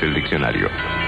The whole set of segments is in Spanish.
El diccionario.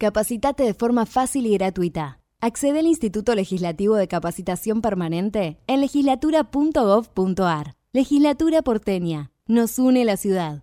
Capacitate de forma fácil y gratuita. Accede al Instituto Legislativo de Capacitación Permanente en legislatura.gov.ar. Legislatura porteña. Nos une la ciudad.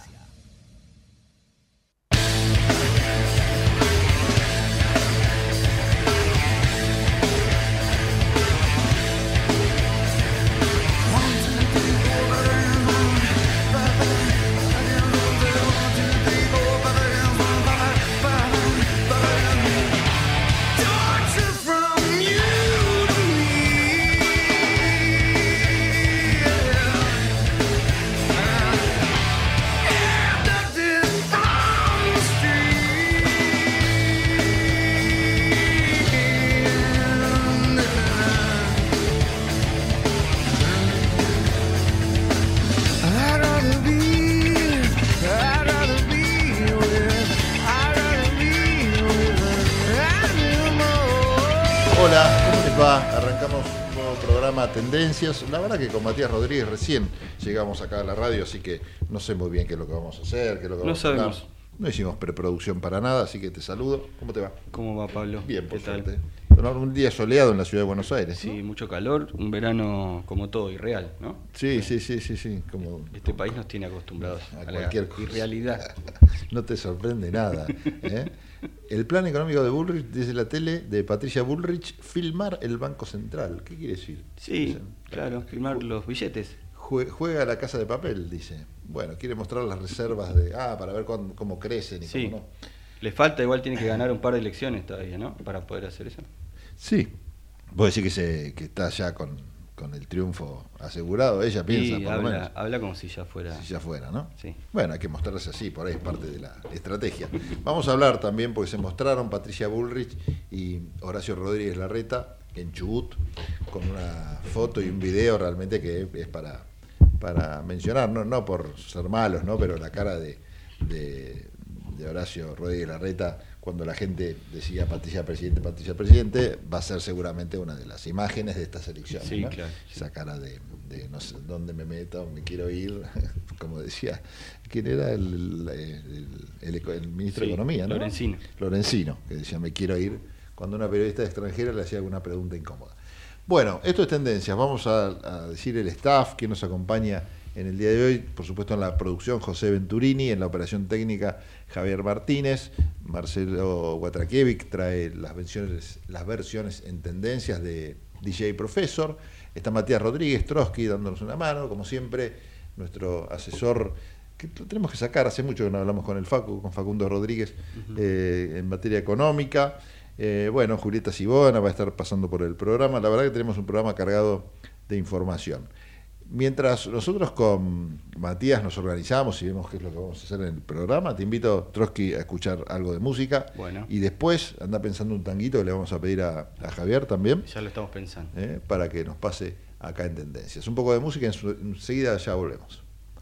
Tendencias. La verdad que con Matías Rodríguez recién llegamos acá a la radio, así que no sé muy bien qué es lo que vamos a hacer, qué es lo que No vamos a hablar. sabemos. No hicimos preproducción para nada, así que te saludo. ¿Cómo te va? ¿Cómo va Pablo? Bien, por ¿Qué tal? suerte. Un día soleado en la ciudad de Buenos Aires. ¿no? Sí, mucho calor, un verano como todo irreal, ¿no? Sí, sí, sí, sí, sí. Como Este país nos tiene acostumbrados a a, la cualquier cosa. irrealidad. No te sorprende nada. ¿eh? El plan económico de Bullrich, dice la tele, de Patricia Bullrich, filmar el Banco Central. ¿Qué quiere decir? Sí, claro, firmar los billetes. jue- Juega a la casa de papel, dice. Bueno, quiere mostrar las reservas de. Ah, para ver cuán- cómo crecen y Sí. cómo no. Le falta, igual tiene que ganar un par de elecciones todavía, ¿no? Para poder hacer eso. Sí. Vos decís que, se, que está ya con, con el triunfo asegurado. Ella piensa, por lo menos. habla, habla como si ya fuera. Si ya fuera, ¿no? Sí. Bueno, hay que mostrarse así, por ahí es parte de la estrategia. Vamos a hablar también, porque se mostraron Patricia Bullrich y Horacio Rodríguez Larreta en Chubut, con una foto y un video realmente que es para, para mencionar, no, no por ser malos, ¿no? pero la cara de, de, de Horacio Rodríguez Larreta, cuando la gente decía Patricia Presidente, Patricia Presidente, va a ser seguramente una de las imágenes de estas elecciones. Sí, ¿no? claro, sí. Esa cara de, de no sé dónde me meto, me quiero ir, como decía, ¿quién era el, el- el- el- el ministro Sí, de Economía? ¿no? Lorenzino. Lorenzino, que decía me quiero ir, cuando una periodista extranjera le hacía alguna pregunta incómoda. Bueno, esto es tendencias, vamos a, a decir el staff que nos acompaña en el día de hoy, por supuesto en la producción José Venturini, en la operación técnica Javier Martínez, Marcelo Guatrakiewicz trae las versiones, las versiones en tendencias de, DJ Profesor. Está Matías Rodríguez Trotsky dándonos una mano, como siempre, nuestro asesor que lo tenemos que sacar, hace mucho que no hablamos con el Facu, con Facundo Rodríguez, eh, en materia económica. Eh, bueno, Julieta Sibona va a estar pasando por el programa. La verdad que tenemos un programa cargado de información. Mientras nosotros con Matías nos organizamos y vemos qué es lo que vamos a hacer en el programa, te invito, Trotsky, a escuchar algo de música. Bueno. Y después anda pensando un tanguito que le vamos a pedir a, a Javier también. Ya lo estamos pensando. eh, para que nos pase acá en Tendencias. Un poco de música y enseguida ya volvemos.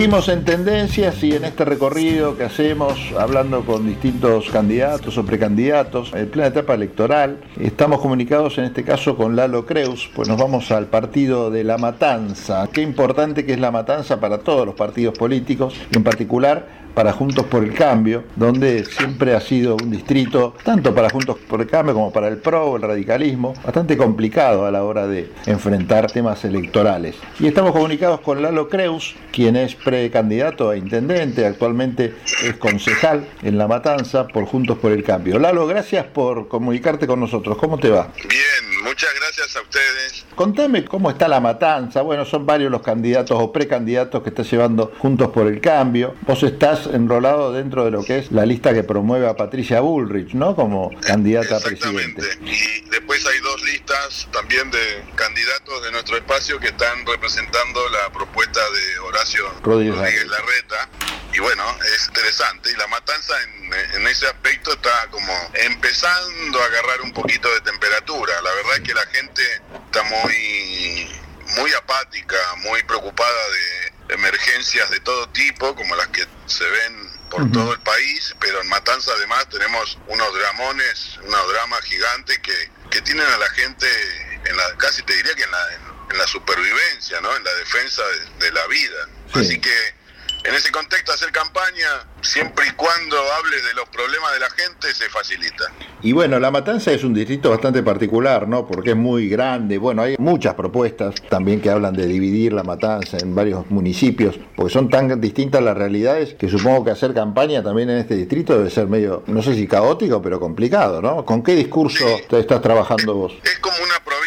Seguimos en tendencias y en este recorrido que hacemos hablando con distintos candidatos o precandidatos en plena etapa electoral, estamos comunicados en este caso con Lalo Creus, pues nos vamos al partido de La Matanza. Qué importante que es La Matanza para todos los partidos políticos, en particular para Juntos por el Cambio, donde siempre ha sido un distrito, tanto para Juntos por el Cambio como para el PRO, el radicalismo, bastante complicado a la hora de enfrentar temas electorales. Y estamos comunicados con Lalo Creus, quien es precandidato a intendente, actualmente es concejal en La Matanza por Juntos por el Cambio. Lalo, gracias por comunicarte con nosotros. ¿Cómo te va? Bien, muchas gracias a ustedes. Contame cómo está La Matanza. Bueno, son varios los candidatos o precandidatos que está llevando Juntos por el Cambio. Vos estás enrolado dentro de lo que es la lista que promueve a Patricia Bullrich, ¿no? Como candidata a presidente. Y después hay dos listas también de candidatos de nuestro espacio que están representando la propuesta de Horacio Rodríguez Rodríguez Larreta. Y bueno, es interesante. Y la matanza en, en ese aspecto está como empezando a agarrar un poquito de temperatura. La verdad es que la gente está muy, muy apática, muy preocupada de emergencias de todo tipo, como las que se ven por todo el país, pero en Matanza además tenemos unos dramones, unos dramas gigantes que, que tienen a la gente, en la, casi te diría que en la, en, la supervivencia, ¿no? en la defensa de, de la vida. Sí. Así que en ese contexto hacer campaña, siempre y cuando hables de los problemas de la gente, se facilita. Y bueno, La Matanza es un distrito bastante particular, ¿no? Porque es muy grande. Bueno, hay muchas propuestas también que hablan de dividir La Matanza en varios municipios, porque son tan distintas las realidades que supongo que hacer campaña también en este distrito debe ser medio, no sé si caótico, pero complicado, ¿no? ¿Con qué discurso te estás trabajando vos? Es como una provincia,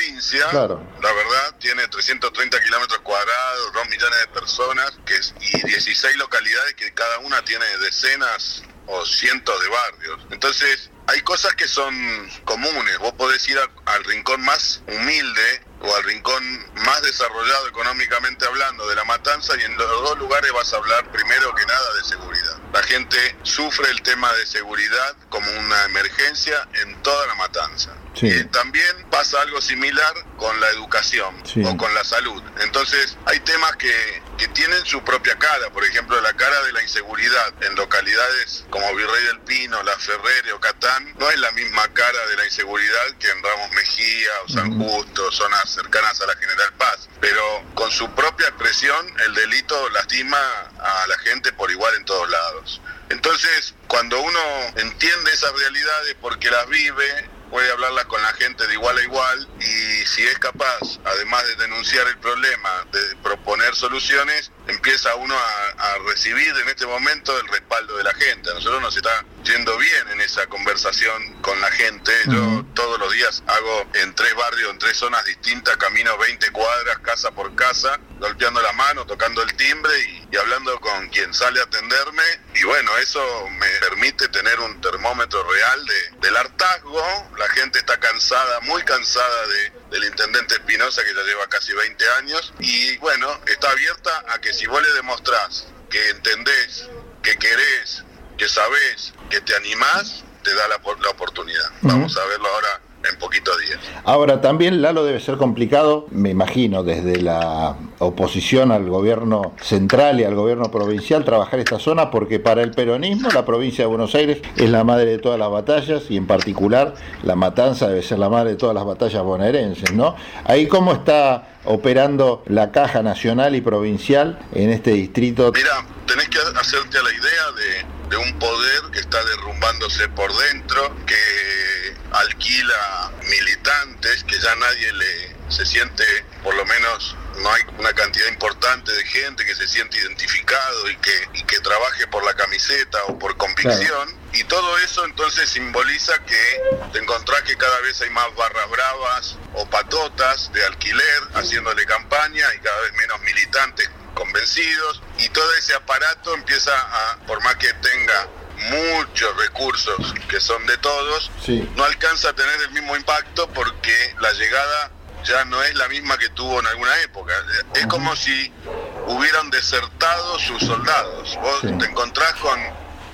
Claro. la verdad, tiene 330 kilómetros cuadrados, 2 millones de personas que es- y 16 localidades que cada una tiene decenas o cientos de barrios. Entonces, hay cosas que son comunes. Vos podés ir a- al rincón más humilde o al rincón más desarrollado económicamente hablando de la matanza y en los dos lugares vas a hablar primero que nada de seguridad. La gente sufre el tema de seguridad como una emergencia en toda la matanza. Sí. Y también pasa algo similar con la educación Sí. o con la salud. Entonces hay temas que, que tienen su propia cara. Por ejemplo, la cara de la inseguridad en localidades como Virrey del Pino, La Ferrere o Catán no es la misma cara de la inseguridad que en Ramos Mejía o San Justo, zonas cercanas a la General Paz. Pero con su propia expresión el delito lastima a la gente por igual en todos lados. Entonces, cuando uno entiende esas realidades porque las vive, puede hablarlas con la gente de igual a igual y si es capaz, además de denunciar el problema, de proponer soluciones, empieza uno a, a recibir en este momento el respaldo de la gente. A nosotros nos está yendo bien en esa conversación con la gente. Yo todos los días hago en tres barrios, en tres zonas distintas, camino 20 cuadras, casa por casa, golpeando la mano, tocando el timbre y, y hablando con quien sale a atenderme. Y bueno, eso me permite tener un termómetro real de, del hartazgo. La gente está cansada, muy cansada de, del intendente Espinosa, que ya lleva casi 20 años. Y bueno, está abierta a que si vos le demostrás que entendés, que querés, que sabés, que te animás, te da la, la oportunidad. Vamos a verlo ahora en poquitos días. Ahora, también Lalo debe ser complicado, me imagino, desde la oposición al gobierno central y al gobierno provincial, trabajar esta zona, porque para el peronismo la provincia de Buenos Aires es la madre de todas las batallas y en particular la matanza debe ser la madre de todas las batallas bonaerenses, ¿no? Ahí cómo está operando la caja nacional y provincial en este distrito. Mira, tenés que hacerte a la idea de, de un poder que está derrumbándose por dentro, que alquila militantes, que ya nadie le se siente, por lo menos no hay una cantidad importante de gente que se siente identificado y que, y que trabaje por la camiseta o por convicción. Y todo eso entonces simboliza que te encontrás que cada vez hay más barras bravas o patotas de alquiler haciéndole campaña y cada vez menos militantes convencidos y todo ese aparato empieza a, por más que tenga muchos recursos que son de todos, Sí. no alcanza a tener el mismo impacto porque la llegada ya no es la misma que tuvo en alguna época. Es como si hubieran desertado sus soldados. Vos Sí. te encontrás con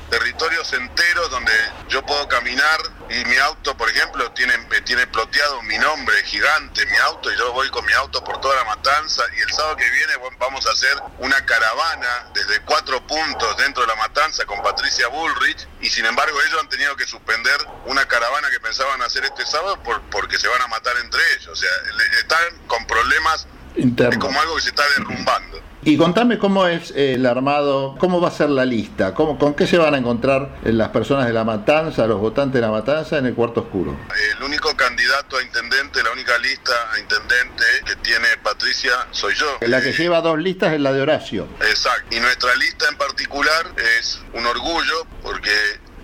territorios enteros donde yo puedo caminar y mi auto, por ejemplo, tiene, tiene ploteado mi nombre gigante, mi auto, y yo voy con mi auto por toda la matanza y el sábado que viene bueno, vamos a hacer una caravana desde cuatro puntos dentro de la matanza con Patricia Bullrich y sin embargo ellos han tenido que suspender una caravana que pensaban hacer este sábado por, porque se van a matar entre ellos. O sea, están con problemas, es como algo que se está derrumbando. Y contame cómo es el armado, cómo va a ser la lista, cómo, con qué se van a encontrar eh, las personas de la matanza, los votantes de la matanza en el cuarto oscuro. El único candidato a intendente, la única lista a intendente que tiene Patricia soy yo. La que lleva dos listas es la de Horacio. Exacto. Y nuestra lista en particular es un orgullo porque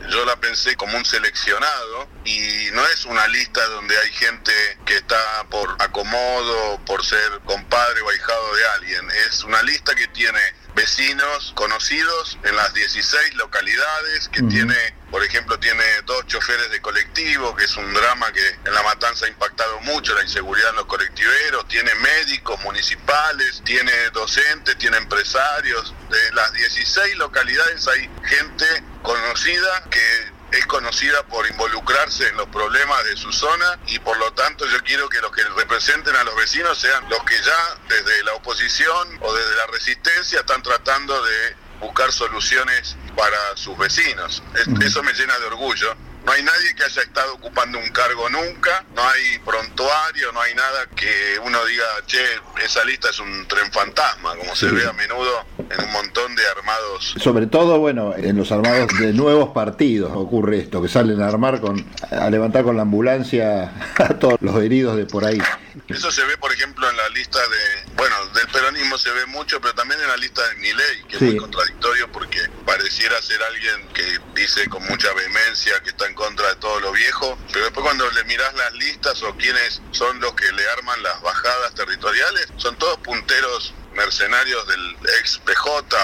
yo la pensé como un seleccionado y no es una lista donde hay gente que está por acomodo, por ser compadre o ahijado de alguien. Es una lista que tiene vecinos conocidos en las 16 localidades, que tiene, por ejemplo, tiene dos choferes de colectivo, que es un drama que en la matanza ha impactado mucho la inseguridad en los colectiveros, tiene médicos municipales, tiene docentes, tiene empresarios. De las 16 localidades hay gente conocida que es conocida por involucrarse en los problemas de su zona y por lo tanto yo quiero que los que representen a los vecinos sean los que ya desde la oposición o desde la resistencia están tratando de buscar soluciones para sus vecinos. Es- Eso me llena de orgullo. No hay nadie que haya estado ocupando un cargo nunca, no hay prontuario, no hay nada que uno diga, che, esa lista es un tren fantasma, como se ve a menudo en un montón de armados Sobre todo, bueno, en los armados de nuevos partidos ocurre esto, que salen a armar con, a levantar con la ambulancia a todos los heridos de por ahí. Eso se ve, por ejemplo, en la lista de, bueno, del peronismo se ve mucho, pero también en la lista de Milei, que Sí. es muy contradictorio porque pareciera ser alguien que dice con mucha vehemencia que está en contra de todo lo viejo, pero después cuando le mirás las listas o quiénes son los que le arman las bajadas territoriales, son todos punteros mercenarios del ex PJ.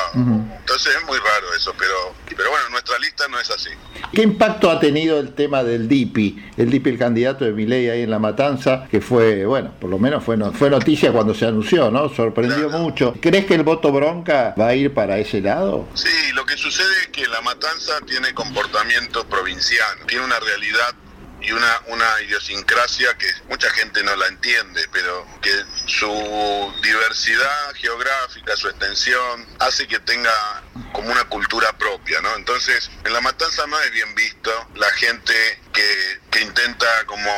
Entonces es muy raro eso, pero, pero bueno, nuestra lista no es así. ¿Qué impacto ha tenido el tema del DIPI? El DIPI, el candidato de Milei ahí en La Matanza, que fue, bueno, por lo menos fue, no- fue noticia cuando se anunció, ¿no? Sorprendió mucho. ¿Crees que el voto bronca va a ir para ese lado? Sí, lo que sucede es que La Matanza tiene comportamiento provinciano, tiene una realidad y una, una idiosincrasia que mucha gente no la entiende, pero que su diversidad geográfica, su extensión, hace que tenga como una cultura propia, ¿no? Entonces, en La Matanza no es bien visto la gente que, que intenta como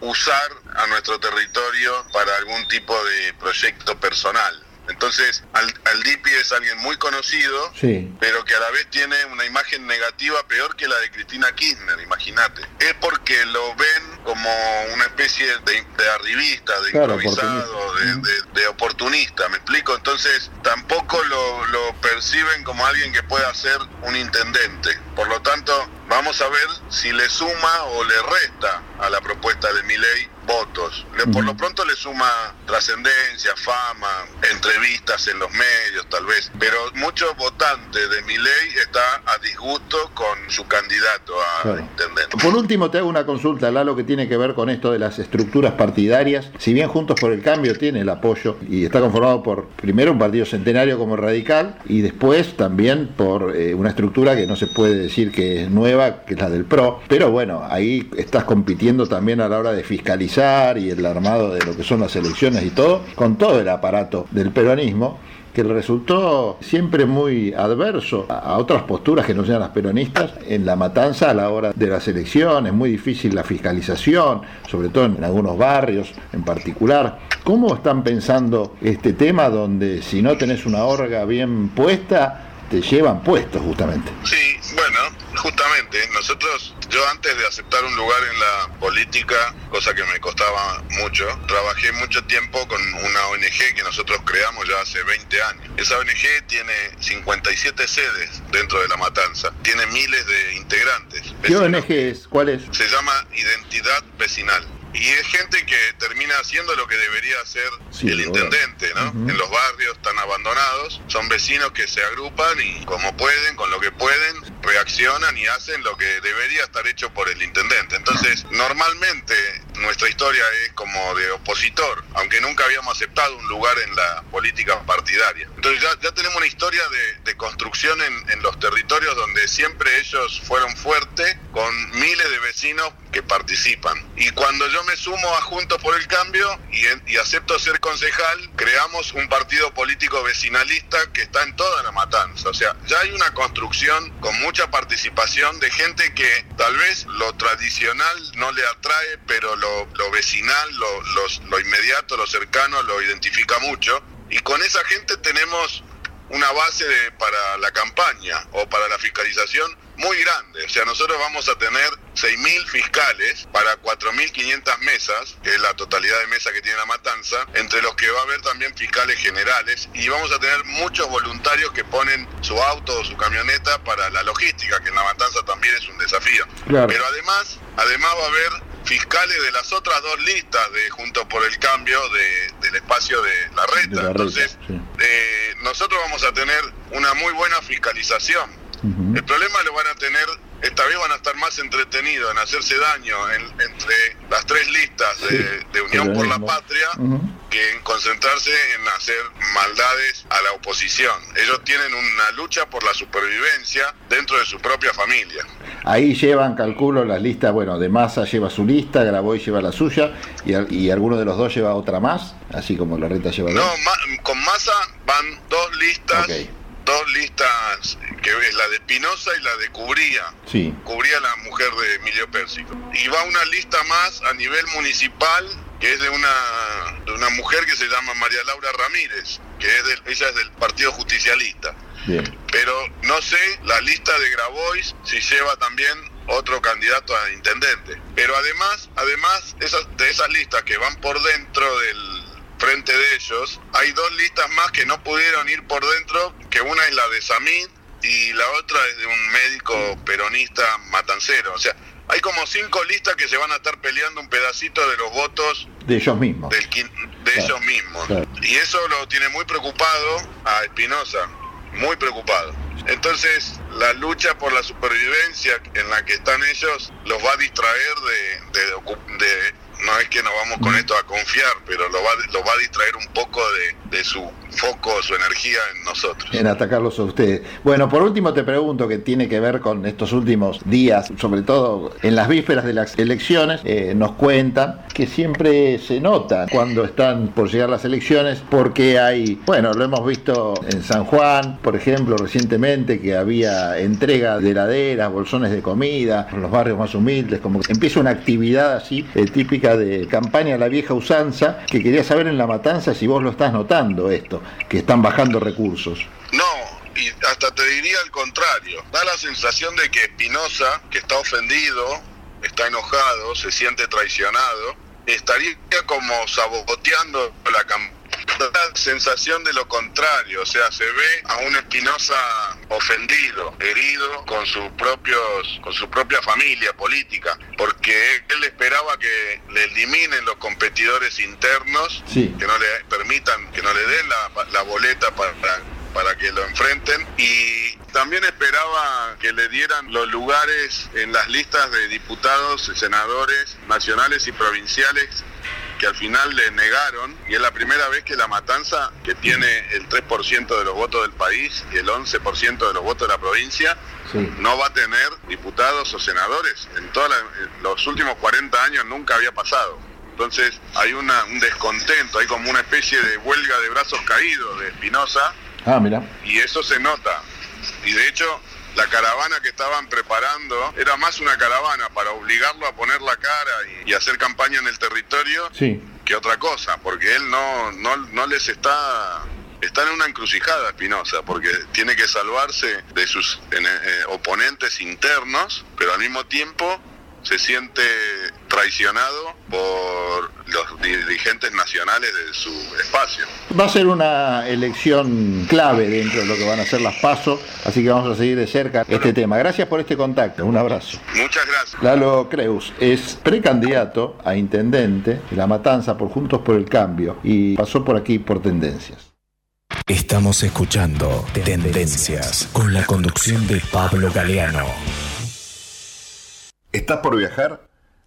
usar a nuestro territorio para algún tipo de proyecto personal. Entonces, al, al DIPI es alguien muy conocido, Sí. pero que a la vez tiene una imagen negativa peor que la de Cristina Kirchner, imagínate. Es porque lo ven como una especie de, de arribista, de Claro, improvisado, de, de- de oportunista, ¿me explico? Entonces tampoco lo, lo perciben como alguien que pueda ser un intendente. Por lo tanto, vamos a ver si le suma o le resta a la propuesta de Milei votos. Le- Por lo pronto le suma trascendencia, fama, entrevistas en los medios tal vez, pero muchos votantes de Milei está a disgusto con su candidato a Claro. intendente. Por último, te hago una consulta, Lalo, que tiene que ver con esto de las estructuras partidarias. Si bien Juntos por el Cambio tiene el apoyo y está conformado por, primero, un partido centenario como Radical y después también por eh, una estructura que no se puede decir que es nueva, que es la del PRO. Pero bueno, ahí estás compitiendo también a la hora de fiscalizar y el armado de lo que son las elecciones y todo, con todo el aparato del peronismo que resultó siempre muy adverso a otras posturas que no sean las peronistas en la matanza a la hora de las elecciones, muy difícil la fiscalización, sobre todo en algunos barrios en particular. ¿Cómo están pensando este tema donde si no tenés una orga bien puesta, te llevan puestos justamente? Sí, bueno, justamente nosotros, yo antes de aceptar un lugar en la política, cosa que me costaba mucho, trabajé mucho tiempo con una ONG que nosotros creamos ya hace 20 años. Esa ONG tiene 57 sedes dentro de La Matanza, tiene miles de integrantes. ¿Qué ONG es? ¿Cuál es? Se llama Identidad Vecinal. Y es gente que termina haciendo lo que debería hacer Sí, el intendente, ¿no? En los barrios tan abandonados, son vecinos que se agrupan y como pueden, con lo que pueden, reaccionan y hacen lo que debería estar hecho por el intendente. Entonces, normalmente nuestra historia es como de opositor, aunque nunca habíamos aceptado un lugar en la política partidaria. Entonces ya, ya tenemos una historia de, de construcción en, en los territorios donde siempre ellos fueron fuertes, con miles de vecinos que participan. Y cuando yo me sumo a Juntos por el Cambio y, acepto ser concejal, creamos un partido político vecinalista que está en toda la matanza. O sea, ya hay una construcción con mucha participación de gente que tal vez lo tradicional no le atrae, pero lo, vecinal, lo, lo inmediato, lo cercano lo identifica mucho. Y con esa gente tenemos una base de- para la campaña o para la fiscalización muy grande. O sea, nosotros vamos a tener 6.000 fiscales para 4.500 mesas, que es la totalidad de mesas que tiene la matanza, entre los que va a haber también fiscales generales y vamos a tener muchos voluntarios que ponen su auto o su camioneta para la logística, que en la matanza también es un desafío. Claro. Pero además, además va a haber fiscales de las otras dos listas de Juntos por el Cambio de- del espacio de la reta. De la reta, Entonces, sí. eh, nosotros vamos a tener una muy buena fiscalización. El problema lo van a tener, esta vez van a estar más entretenidos en hacerse daño en- entre las tres listas de, de Unión por la. Patria que en concentrarse en hacer maldades a la oposición. Ellos tienen una lucha por la supervivencia dentro de su propia familia. Ahí llevan, calculo, las listas, bueno, de Massa lleva su lista, Graboy lleva la suya y, y alguno de los dos lleva otra más, así como la reta lleva No, dos. ma- con Massa van dos listas, Ok. Dos listas que es la de Espinosa y la de Cubría. Sí. Cubría la mujer de Emilio Pérsico. Y va una lista más a nivel municipal que es de una, de una mujer que se llama María Laura Ramírez, que es del, ella es del Partido Justicialista. Bien. Pero no sé la lista de Grabois si lleva también otro candidato a intendente. Pero además, además esas, de esas listas que van por dentro del frente de ellos, hay dos listas más que no pudieron ir por dentro, que una es la de Samid y la otra es de un médico peronista matancero. O sea, hay como cinco listas que se van a estar peleando un pedacito de los votos De ellos mismos. del de ellos mismos. claro. Y eso lo tiene muy preocupado a Espinosa, muy preocupado. Entonces, la lucha por la supervivencia en la que están ellos los va a distraer de, de, de- no es que nos vamos con esto a confiar, pero lo va, los va a distraer un poco de, de su foco, su energía en nosotros. en atacarlos a ustedes. Bueno, por último te pregunto que tiene que ver con estos últimos días, sobre todo en las vísperas de las elecciones, eh, nos cuentan que siempre se nota cuando están por llegar las elecciones porque hay, bueno, lo hemos visto en San Juan, por ejemplo, recientemente que había entrega de heladeras, bolsones de comida, en los barrios más humildes, como que empieza una actividad así eh, típica de campaña la vieja usanza, que quería saber en La Matanza si vos lo estás notando esto, que están bajando recursos. No, y hasta te diría al contrario. Da la sensación de que Espinosa, que está ofendido, está enojado, se siente traicionado, estaría como saboteando la campaña. La sensación de lo contrario, o sea, se ve a un Espinosa ofendido, herido con sus propios, con su propia familia política, porque él esperaba que le eliminen los competidores internos, Sí. que no le permitan, que no le den la, la boleta para, para que lo enfrenten y también esperaba que le dieran los lugares en las listas de diputados senadores nacionales y provinciales que al final le negaron y es la primera vez que la matanza que tiene el 3% de los votos del país y el 11% de los votos de la provincia Sí. no va a tener diputados o senadores. En, en los últimos 40 años nunca había pasado. Entonces hay una, un descontento, hay como una especie de huelga de brazos caídos de Espinosa Ah, mira. y eso se nota. Y de hecho la caravana que estaban preparando era más una caravana para obligarlo a poner la cara y, y hacer campaña en el territorio Sí. que otra cosa, porque él no, no, no les está... Está en una encrucijada Espinosa, porque tiene que salvarse de sus en- eh, oponentes internos, pero al mismo tiempo se siente traicionado por los dirigentes nacionales de su espacio. Va a ser una elección clave dentro de lo que van a ser las pasos, así que vamos a seguir de cerca este tema. Gracias por este contacto, un abrazo. Muchas gracias. Lalo Creus es precandidato a intendente de La Matanza por Juntos por el Cambio y pasó por aquí por Tendencias. Estamos escuchando Tendencias con la conducción de Pablo Galeano. ¿Estás por viajar?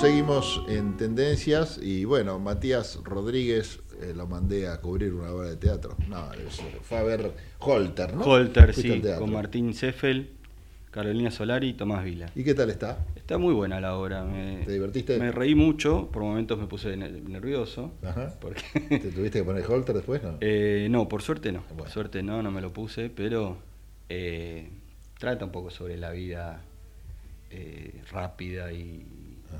Seguimos en tendencias y bueno, Matías Rodríguez eh, lo mandé a cubrir una obra de teatro. No, es- fue a ver Holter, ¿no? Holter, sí, con Martín Seffel, Carolina Solari y Tomás Vila. ¿Y qué tal está? Está muy buena la obra. Me, ¿Te divertiste? Me reí mucho, por momentos me puse ne- nervioso. Ajá. Porque ¿Te tuviste que poner Holter después? No. Eh, no, por suerte no. Por suerte no, no me lo puse, pero eh, trata un poco sobre la vida eh, rápida y,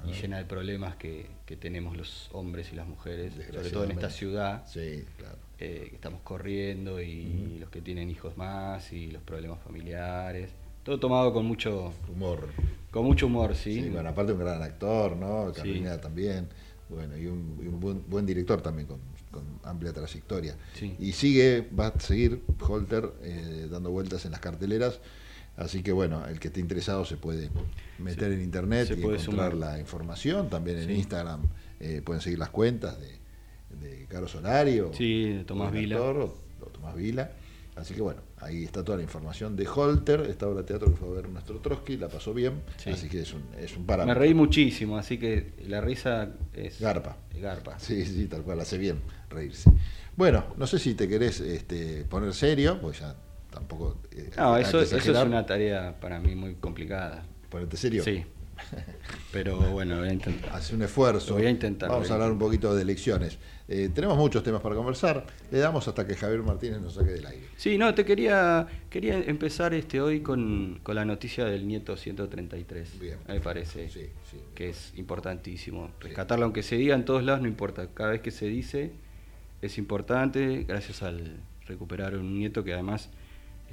y llena de problemas que, que tenemos los hombres y las mujeres, sobre todo en esta ciudad. Sí, claro. eh, que estamos corriendo y los que tienen hijos más y los problemas familiares. Todo tomado con mucho humor. Con mucho humor, sí. Sí, bueno, aparte un gran actor, ¿no? Sí. Carolina también. Bueno, y un, y un buen, buen director también con, con amplia trayectoria. Sí. Y sigue, va a seguir Holter eh, dando vueltas en las carteleras. Así que bueno, el que esté interesado se puede meter en internet se y encontrar sumar. la información. También en Sí. Instagram eh, pueden seguir las cuentas de, de Caro Solario. Sí, de Tomás Vila. o, o Tomás Vila. Así que bueno, ahí está toda la información de Holter, esta obra de teatro que fue a ver nuestro Trotsky, la pasó bien, Sí. así que es un, es un Me parámetro. reí muchísimo, así que la risa es... Garpa. Garpa. Sí, sí, tal cual, hace bien reírse. Bueno, no sé si te querés este, poner serio, pues ya tampoco... eh, No, eso, eso es una tarea para mí muy complicada. ¿Ponerte serio? Sí. Pero bueno, voy a intentar. Hace un esfuerzo. Lo voy a intentar. Vamos a hablar un poquito de elecciones. Eh, tenemos muchos temas para conversar. Le damos hasta que Javier Martínez nos saque del aire. Sí, no, te quería quería empezar este hoy con, con la noticia del nieto 133. Bien. Me parece Sí, sí. que es importantísimo. Rescatarlo, aunque se diga en todos lados, no importa. Cada vez que se dice es importante, gracias al recuperar un nieto que además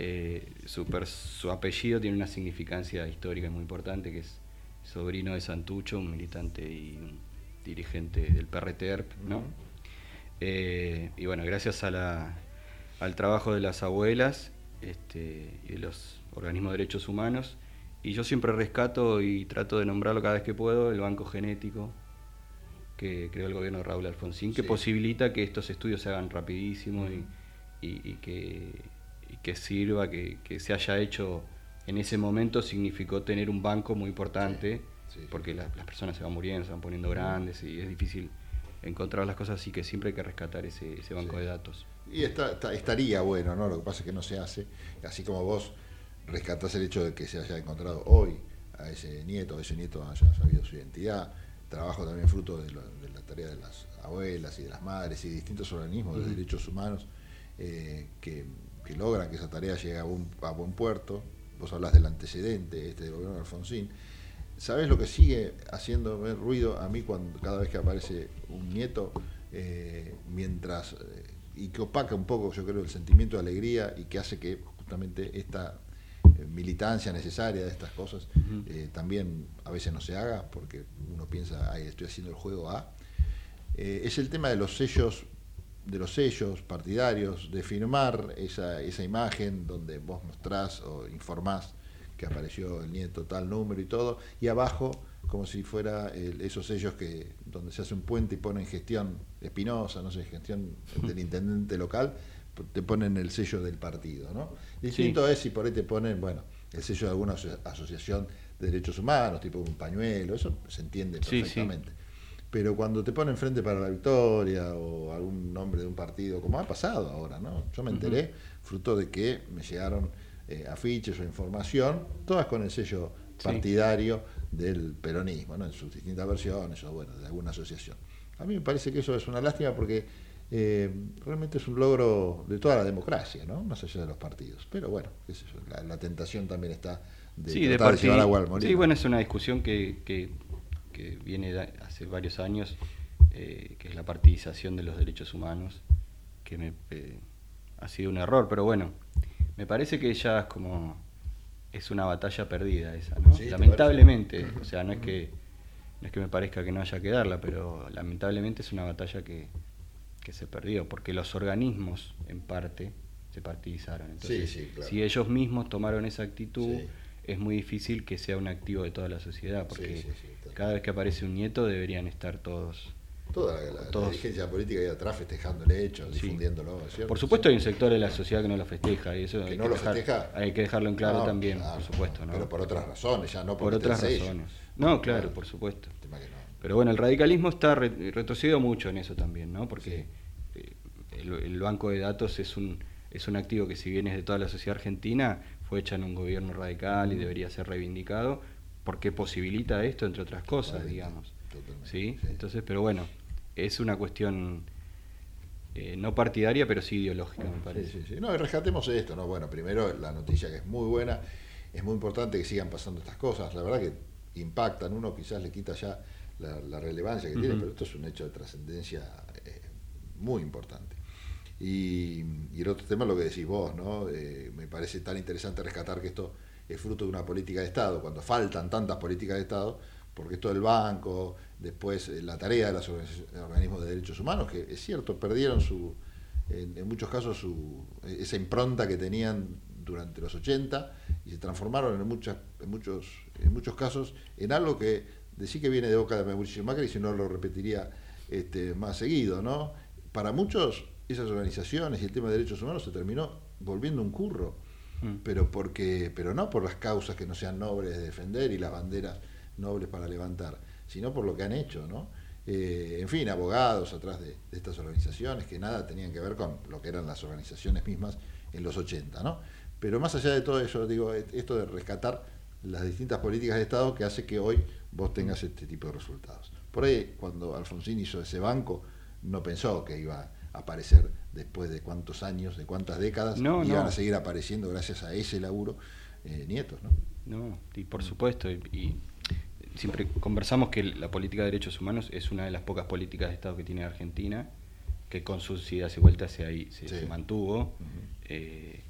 eh, su, apellido tiene una significancia histórica muy importante, que es sobrino de Santucho, un militante y un dirigente del PRTERP, ¿no? Eh, y bueno, gracias a la- al trabajo de las abuelas este, y de los organismos de derechos humanos, y yo siempre rescato y trato de nombrarlo cada vez que puedo, el Banco Genético, que creó el gobierno de Raúl Alfonsín, que Sí. posibilita que estos estudios se hagan rapidísimo y, y- y que, y que sirva, que, que se haya hecho en ese momento significó tener un banco muy importante, Sí, sí. porque la- las personas se van muriendo, se van poniendo grandes y es difícil encontrar las cosas, así que siempre hay que rescatar ese, ese banco de datos. Y está- está- estaría bueno, ¿no? Lo que pasa es que no se hace. Así como vos rescatás el hecho de que se haya encontrado hoy a ese nieto, ese nieto haya sabido su identidad. Trabajo también fruto de, lo- de la tarea de las abuelas y de las madres y distintos organismos de derechos humanos eh, que, que logran que esa tarea llegue a buen, a buen puerto. Vos hablas del antecedente este del gobierno de Alfonsín. ¿Sabés lo que sigue haciéndome ruido a mí cuando cada vez que aparece un nieto? eh, mientras eh, y que opaca un poco, yo creo, el sentimiento de alegría y que hace que justamente esta eh, militancia necesaria de estas cosas eh, también a veces no se haga porque uno piensa, ay, estoy haciendo el juego A. Eh, es el tema de los sellos de los sellos partidarios, de firmar esa, esa imagen donde vos mostrás o informás que apareció el nieto tal número y todo, y abajo, como si fuera el- esos sellos que donde se hace un puente y ponen gestión espinosa, no sé, gestión del intendente local, te ponen el sello del partido, ¿no? Distinto es si por ahí te ponen, bueno, el sello de alguna aso- asociación de derechos humanos, tipo un pañuelo, eso se entiende Sí, sí. Pero cuando te ponen frente para la victoria o algún nombre de un partido, como ha pasado ahora, ¿no? Yo me enteré, fruto de que me llegaron eh, afiches o información, todas con el sello Sí. partidario del peronismo, ¿no? En sus distintas versiones o, bueno, de alguna asociación. A mí me parece que eso es una lástima porque eh, realmente es un logro de toda la democracia, ¿no? Más allá de los partidos. Pero bueno, qué sé yo, la, la tentación también está de Sí, de tratar de llevar agua al molino. Sí, bueno, es una discusión que, que, que viene hace varios años, eh, que es la partidización de los derechos humanos, que me, eh, ha sido un error, pero bueno, me parece que ya es como es una batalla perdida esa, ¿no? Sí, ¿te lamentablemente, o sea, no es que no es que me parezca que no haya que darla, pero lamentablemente es una batalla que, que se perdió, porque los organismos, en parte, se partidizaron. Entonces, Sí, sí, claro. si ellos mismos tomaron esa actitud, Sí. es muy difícil que sea un activo de toda la sociedad, porque Cada vez que aparece un nieto deberían estar todos. Toda la, la- dirigencia política ahí atrás festejando el hecho, Sí. difundiéndolo. Por supuesto hay un sector de la sociedad que no lo festeja y eso Que hay, no que lo dejar- festeja. hay que dejarlo en claro No, también, claro, por supuesto. ¿no? Pero por otras razones, ya no Por porque otras razones. No, claro, Claro. por supuesto. Pero bueno, el radicalismo está re- retrocedido mucho en eso también, ¿no? Porque eh, el, el banco de datos es un es un activo que si bien es de toda la sociedad argentina, fue hecha en un gobierno radical y debería ser reivindicado porque posibilita esto entre otras cosas, Totalmente, digamos. totalmente, ¿Sí? sí. Entonces, pero bueno, es una cuestión eh, no partidaria, pero sí ideológica, me parece. sí, sí. No, rescatemos esto, ¿no? Bueno, primero la noticia que es muy buena, es muy importante que sigan pasando estas cosas, la verdad que impactan, uno quizás le quita ya la, la relevancia que tiene, pero esto es un hecho de trascendencia eh, muy importante. Y, y el otro tema es lo que decís vos, ¿no? Eh, me parece tan interesante rescatar que esto es fruto de una política de Estado, cuando faltan tantas políticas de Estado, porque esto del banco, después eh, la tarea de los organismos de derechos humanos, que es cierto, perdieron su, en, muchos casos su, esa impronta que tenían durante los 80 y se transformaron en, muchas, muchos, en muchos casos en algo que decir que viene de boca de Mauricio Macri, si no lo repetiría este, más seguido, ¿no? Para muchos esas organizaciones y el tema de derechos humanos se terminó volviendo un curro, Mm. pero porque pero no por las causas que no sean nobles de defender y las banderas nobles para levantar, sino por lo que han hecho, ¿no? Eh, en fin, abogados atrás de, de estas organizaciones que nada tenían que ver con lo que eran las organizaciones mismas en los 80, ¿no? Pero más allá de todo eso, digo, esto de rescatar las distintas políticas de Estado que hace que hoy vos tengas este tipo de resultados. Por ahí, cuando Alfonsín hizo ese banco, no pensó que iba a aparecer después de cuántos años, de cuántas décadas, no, iban no. a seguir apareciendo gracias a ese laburo eh, nietos, ¿no? No, y por supuesto, y, y siempre conversamos que la política de derechos humanos es una de las pocas políticas de Estado que tiene Argentina, que con sus idas y vueltas se, ahí, se, Sí. se mantuvo, eh,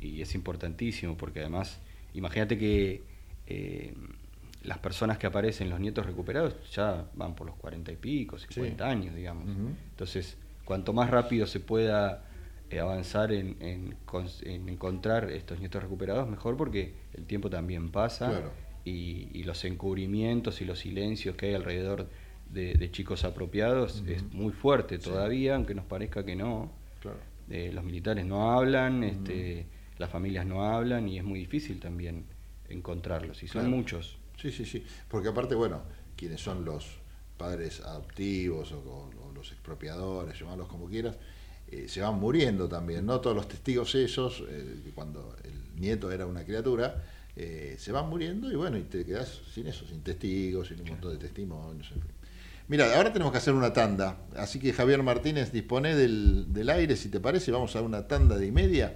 y es importantísimo, porque además, imagínate que eh, las personas que aparecen, los nietos recuperados, ya van por los cuarenta y pico, 50 años, digamos. Entonces, cuanto más rápido se pueda eh, avanzar en, en cons- en encontrar estos nietos recuperados, mejor porque el tiempo también pasa Claro. y, y los encubrimientos y los silencios que hay alrededor de, de chicos apropiados es muy fuerte todavía, aunque nos parezca que no. Claro. Eh, los militares no hablan, este, las familias no hablan y es muy difícil también encontrarlos, y son Claro. muchos. Sí, sí, sí. Porque aparte, bueno, quienes son los padres adoptivos o, o- o los expropiadores, llamarlos como quieras, eh, se van muriendo también, ¿no? Todos los testigos esos, eh, cuando el nieto era una criatura, eh, se van muriendo y bueno, y te quedas sin eso, sin testigos, sin un montón de testimonios, en fin. Mira, ahora tenemos que hacer una tanda, así que Javier Martínez dispone del, del aire, si te parece, vamos a una tanda de y media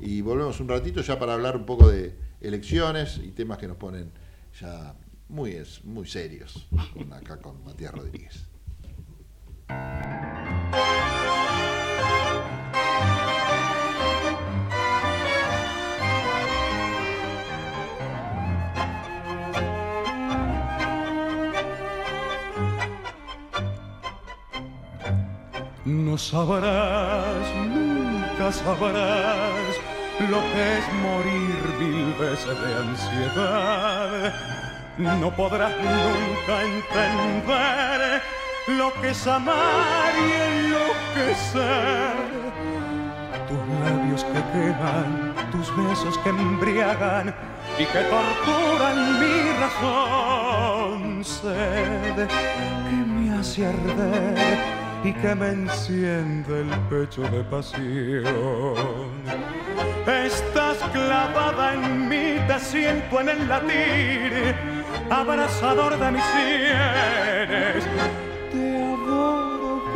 y volvemos un ratito ya para hablar un poco de elecciones y temas que nos ponen ya muy, muy serios, con- acá con Matías Rodríguez. No sabrás, nunca sabrás lo que es morir mil veces de ansiedad. No podrás nunca entender lo que es amar y enloquecer. Tus labios que queman, tus besos que embriagan y que torturan mi razón. Sed que me hace arder y que me enciende el pecho de pasión. Estás clavada en mí, te siento en el latir, abrazador de mis sienes.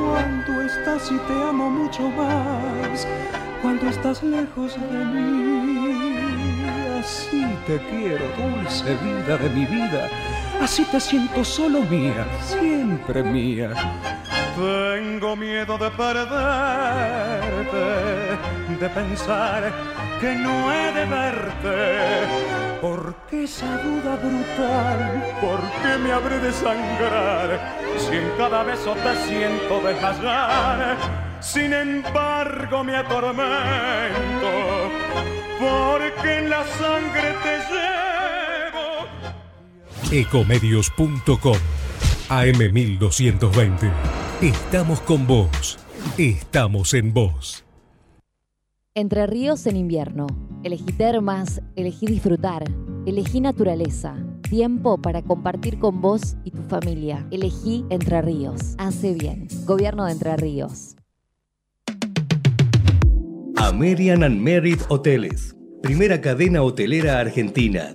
Cuando estás y te amo mucho más, cuando estás lejos de mí. Así te quiero, dulce vida de mi vida, así te siento solo mía, siempre mía. Tengo miedo de perderte, de pensar que no he de verte. Porque esa duda brutal, ¿por qué me habré de sangrar? Si en cada beso te siento desmayar, sin embargo me atormento, porque en la sangre te llevo. Ecomedios.com AM1220. Estamos con vos. Estamos en vos. Entre ríos en invierno. Elegí termas, elegí disfrutar, elegí naturaleza. Tiempo para compartir con vos y tu familia. Elegí Entre Ríos. Hace bien. Gobierno de Entre Ríos. American and Merit Hoteles. Primera cadena hotelera argentina.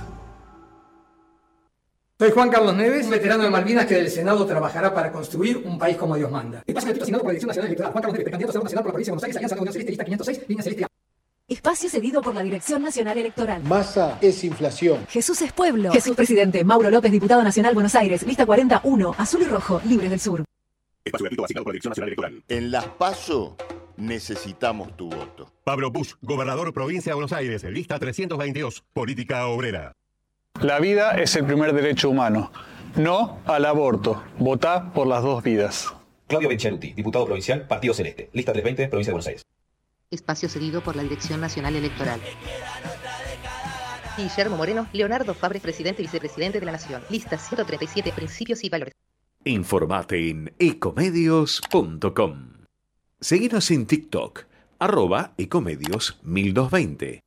Soy Juan Carlos Neves, veterano de Malvinas que del Senado trabajará para construir un país como Dios manda. Espacio asignado por la Dirección Nacional Electoral. Juan Carlos Neves, precandidato a senador nacional por la provincia de Buenos Aires, Alianza de la Unión Celeste, lista 506, línea celeste. Espacio cedido por la Dirección Nacional Electoral. Masa es inflación. Jesús es pueblo. Jesús presidente. Mauro López, diputado nacional Buenos Aires. Lista 41. Azul y rojo. Libres del Sur. Espacio gratuito asignado por la Dirección Nacional Electoral. En las PASO necesitamos tu voto. Pablo Bush, gobernador provincia de Buenos Aires, lista 322, política obrera. La vida es el primer derecho humano. No al aborto. Votá por las dos vidas. Claudio Benchaluti, diputado provincial, Partido Celeste, lista 320, provincia de Buenos Aires. Espacio cedido por la Dirección Nacional Electoral. Guillermo Moreno, Leonardo Fabre, presidente y vicepresidente de la Nación. Lista 137, principios y valores. Informate en ecomedios.com. Seguinos en TikTok, arroba ecomedios 1220.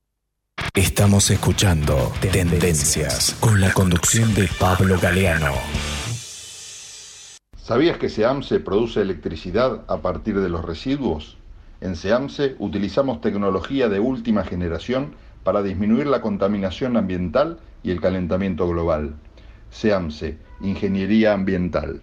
Estamos escuchando Tendencias con la conducción de Pablo Galeano. ¿Sabías que SEAMSE produce electricidad a partir de los residuos? En SEAMSE utilizamos tecnología de última generación para disminuir la contaminación ambiental y el calentamiento global. SEAMSE, Ingeniería Ambiental.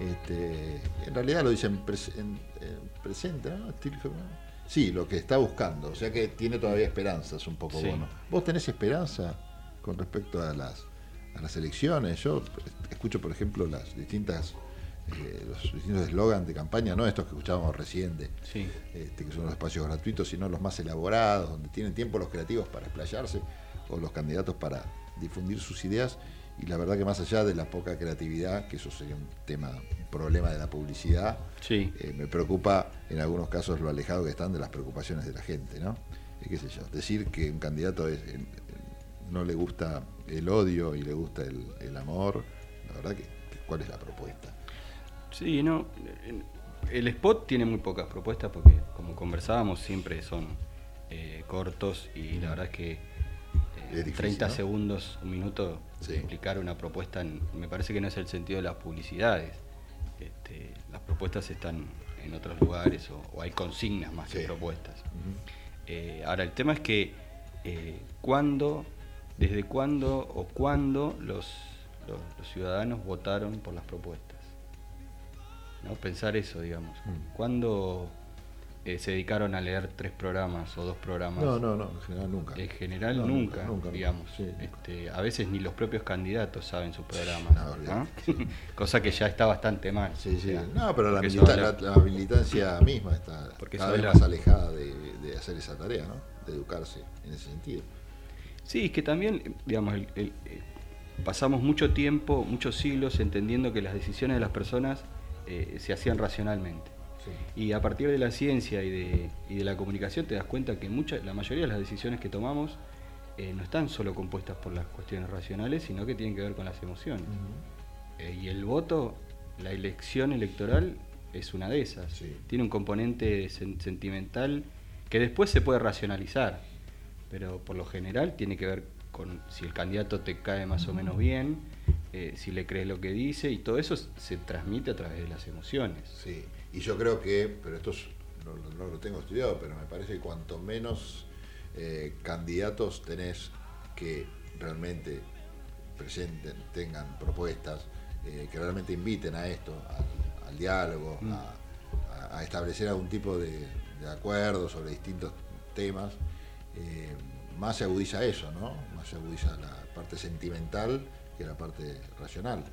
Este, en realidad lo dice en, pres- en- en presente, ¿no? Sí, lo que está buscando. O sea que tiene todavía esperanzas un poco Sí. Bono. ¿Vos tenés esperanza con respecto a las, a las elecciones? Yo escucho, por ejemplo, las distintas eh, los distintos eslogans de campaña, no estos que escuchábamos recién, de, Sí. este, que son los espacios gratuitos, sino los más elaborados, donde tienen tiempo los creativos para explayarse o los candidatos para difundir sus ideas. Y la verdad que más allá de la poca creatividad, que eso sería un tema, un problema de la publicidad, Sí. eh, me preocupa en algunos casos lo alejado que están de las preocupaciones de la gente, ¿no? Eh, qué sé yo, decir que un candidato es, no le gusta el odio y le gusta el, el amor, la verdad que, ¿cuál es la propuesta? Sí, no. El spot tiene muy pocas propuestas porque, como conversábamos, siempre son eh, cortos y la verdad es que difícil, 30 ¿no? segundos, un minuto, explicar una propuesta, en- me parece que no es el sentido de las publicidades. Este, las propuestas están en otros lugares o, o hay consignas más que propuestas. Eh, ahora, el tema es que eh, cuándo, desde cuándo o cuándo los, los, los ciudadanos votaron por las propuestas. ¿no? Pensar eso, digamos. Mm. ¿Cuándo eh, se dedicaron a leer tres programas o dos programas? No, no, no, en general nunca. En general No, nunca, nunca, nunca, digamos. sí, Este, a veces ni los propios candidatos saben sus programas. ¿no? Cosa que ya está bastante mal. Sí, sí. O sea, No, pero la, milita- la- la militancia misma está Porque cada vez habla- más alejada de, de hacer esa tarea, ¿no? De educarse en ese sentido. Sí, es que también, digamos, el- el- eh, pasamos mucho tiempo, muchos siglos entendiendo que las decisiones de las personas eh, se hacían racionalmente. Y a partir de la ciencia y de, y de la comunicación te das cuenta que mucha, la mayoría de las decisiones que tomamos eh, no están solo compuestas por las cuestiones racionales, sino que tienen que ver con las emociones. Eh, y el voto, la elección electoral es una de esas. Tiene un componente sen- sentimental que después se puede racionalizar, pero por lo general tiene que ver con si el candidato te cae más o menos bien, eh, si le crees lo que dice, y todo eso se transmite a través de las emociones. Sí, y yo creo que, pero esto es- no, lo tengo estudiado, pero me parece que cuanto menos eh, candidatos tenés que realmente presenten, tengan propuestas, eh, que realmente inviten a esto, al, al diálogo, Mm. a, a- a establecer algún tipo de, de acuerdo sobre distintos temas, eh, más se agudiza eso, ¿no? Más se agudiza la parte sentimental que la parte racional.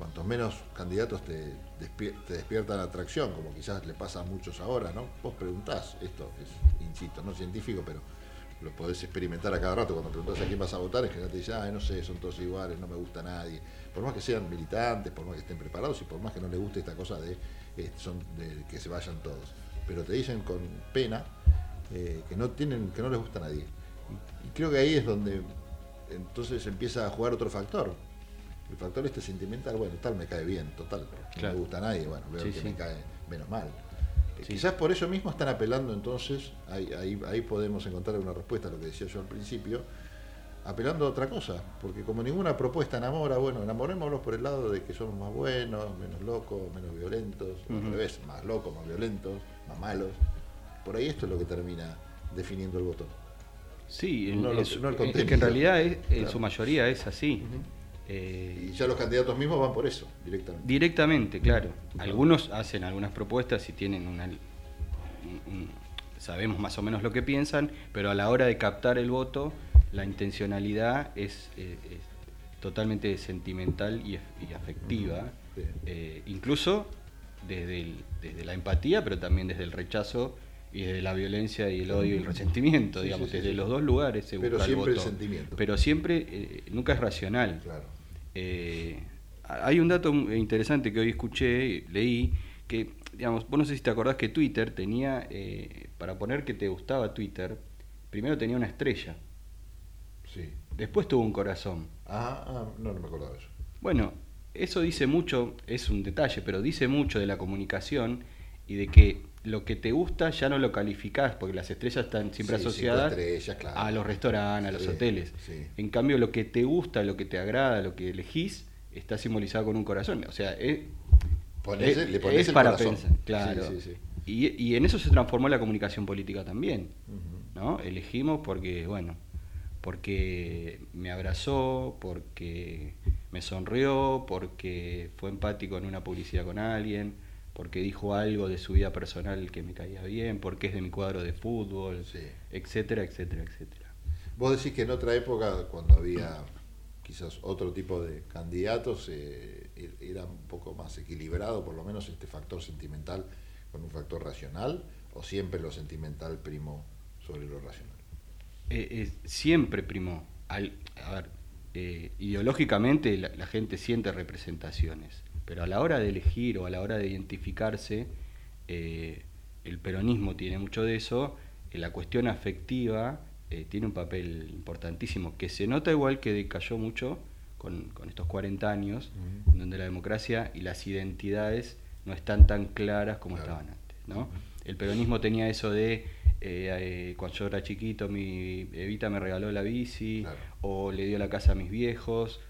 Cuantos menos candidatos te, despie- te despiertan atracción, como quizás le pasa a muchos ahora, ¿no? Vos preguntás, esto es, insisto, no científico, pero lo podés experimentar a cada rato. Cuando preguntás a quién vas a votar, en general te dicen, ah, no sé, son todos iguales, no me gusta nadie. Por más que sean militantes, por más que estén preparados y por más que no les guste esta cosa de, eh, son que se vayan todos. Pero te dicen con pena eh, que no tienen, que no les gusta a nadie. Y creo que ahí es donde entonces empieza a jugar otro factor. El factor este sentimental, bueno, tal me cae bien, total. No me gusta a nadie, bueno, veo Sí, que sí. me cae menos mal. Eh, Quizás por eso mismo están apelando entonces, ahí, ahí, ahí podemos encontrar una respuesta a lo que decía yo al principio, apelando a otra cosa, porque como ninguna propuesta enamora, bueno, enamorémonos por el lado de que somos más buenos, menos locos, menos violentos, o al Ujú. revés, más locos, más violentos, más malos. Por ahí esto es lo que termina definiendo el voto. Sí, en- No lo- el es que en realidad es- en su mayoría es así. Eh, Y ya los candidatos mismos van por eso, directamente. Directamente, claro. Algunos hacen algunas propuestas y tienen una... un- un- sabemos más o menos lo que piensan, pero a la hora de captar el voto, la intencionalidad es, eh, es totalmente sentimental y, afectiva, eh, incluso desde, el- desde la empatía, pero también desde el rechazo y desde la violencia y el odio y el resentimiento, Sí, digamos, sí, sí, desde los dos lugares se Pero busca el siempre el voto. sentimiento. Pero siempre, eh, nunca es racional. Eh, hay un dato interesante que hoy escuché, leí, que, digamos, vos no sé si te acordás que Twitter tenía, eh, para poner que te gustaba Twitter, primero tenía una estrella, Sí. después tuvo un corazón. Ah, ah, no, no me acordaba de eso. Bueno, eso dice mucho, es un detalle, pero dice mucho de la comunicación y de que lo que te gusta ya no lo calificás, porque las estrellas están siempre Sí, asociadas estrellas, claro. a los restaurantes, a los Sí, hoteles. sí. En cambio, lo que te gusta, lo que te agrada, lo que elegís, está simbolizado con un corazón. O sea, es, Ponés- es- le ponés es el para corazón. pensar, claro. Y, y en eso se transformó la comunicación política también. ¿no? Elegimos porque, bueno, porque me abrazó, porque me sonrió, porque fue empático en una publicidad con alguien, porque dijo algo de su vida personal que me caía bien, porque es de mi cuadro de fútbol, etcétera, etcétera, etcétera. Vos decís que en otra época, cuando había quizás otro tipo de candidatos, eh, e- era un poco más equilibrado, por lo menos este factor sentimental con un factor racional, o siempre lo sentimental primó sobre lo racional. Eh, eh, siempre primó. Al, a ver, eh, ideológicamente la, la gente siente representaciones, pero a la hora de elegir o a la hora de identificarse, eh, el peronismo tiene mucho de eso, eh, la cuestión afectiva eh, tiene un papel importantísimo, que se nota igual que decayó mucho con, con estos 40 años, en donde la democracia y las identidades no están tan claras como estaban antes. ¿no? El peronismo tenía eso de, eh, eh, cuando yo era chiquito, mi Evita me regaló la bici, o le dio la casa a mis viejos,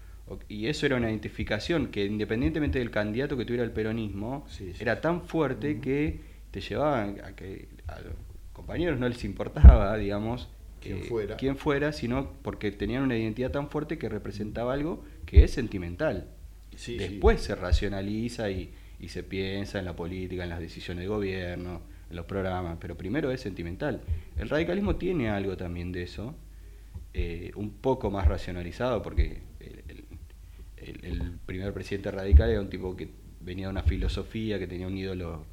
y eso era una identificación que independientemente del candidato que tuviera el peronismo, era tan fuerte que te llevaba a que a los compañeros no les importaba, digamos, Quién eh, fuera. quién fuera, sino porque tenían una identidad tan fuerte que representaba algo que es sentimental. Sí. Después se racionaliza y, y se piensa en la política, en las decisiones de gobierno, en los programas, pero primero es sentimental. El radicalismo tiene algo también de eso, eh, un poco más racionalizado, porque el- el primer presidente radical era un tipo que venía de una filosofía, que tenía un ídolo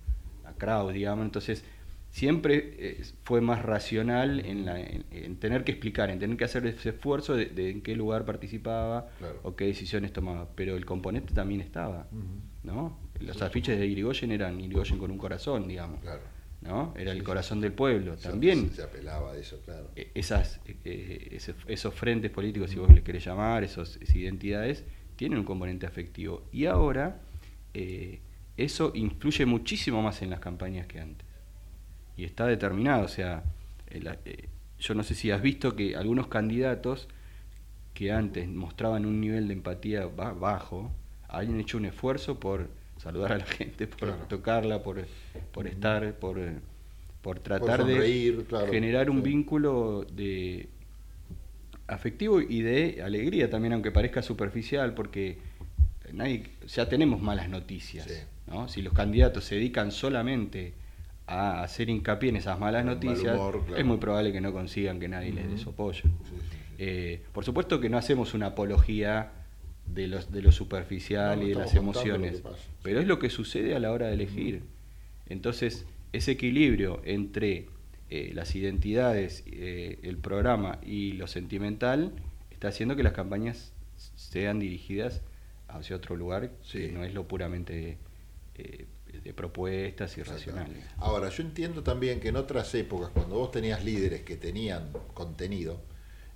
a Kraus, digamos, entonces siempre eh, fue más racional en, la- en- en tener que explicar, en tener que hacer ese esfuerzo de, de en qué lugar participaba Claro. o qué decisiones tomaba, pero el componente también estaba, ¿no? Los afiches de Irigoyen eran Irigoyen con un corazón, digamos, ¿no? Era el corazón del pueblo, también Se, apelaba a eso, claro. eh, esas, eh, ese- esos frentes políticos, si vos les querés llamar, esos, esas identidades, tienen un componente afectivo. Y ahora eh, eso influye muchísimo más en las campañas que antes. Y está determinado, o sea, eh, eh, yo no sé si has visto que algunos candidatos que antes mostraban un nivel de empatía ba- bajo, hayan hecho un esfuerzo por saludar a la gente, por tocarla, por, por estar, por, por tratar sonreír, de claro, generar un vínculo de afectivo y de alegría también, aunque parezca superficial, porque nadie, ya tenemos malas noticias. ¿no? Si los candidatos se dedican solamente a hacer hincapié en esas malas mal noticias, humor, claro. es muy probable que no consigan que nadie les dé Ujú. su apoyo. Eh, por supuesto que no hacemos una apología de, los, de lo superficial No, y de las emociones, pero es lo que sucede a la hora de elegir. Entonces, ese equilibrio entre eh, las identidades, eh, el programa y lo sentimental está haciendo que las campañas sean dirigidas hacia otro lugar que no es lo puramente eh, de propuestas y racionales. Ahora, yo entiendo también que en otras épocas, cuando vos tenías líderes que tenían contenido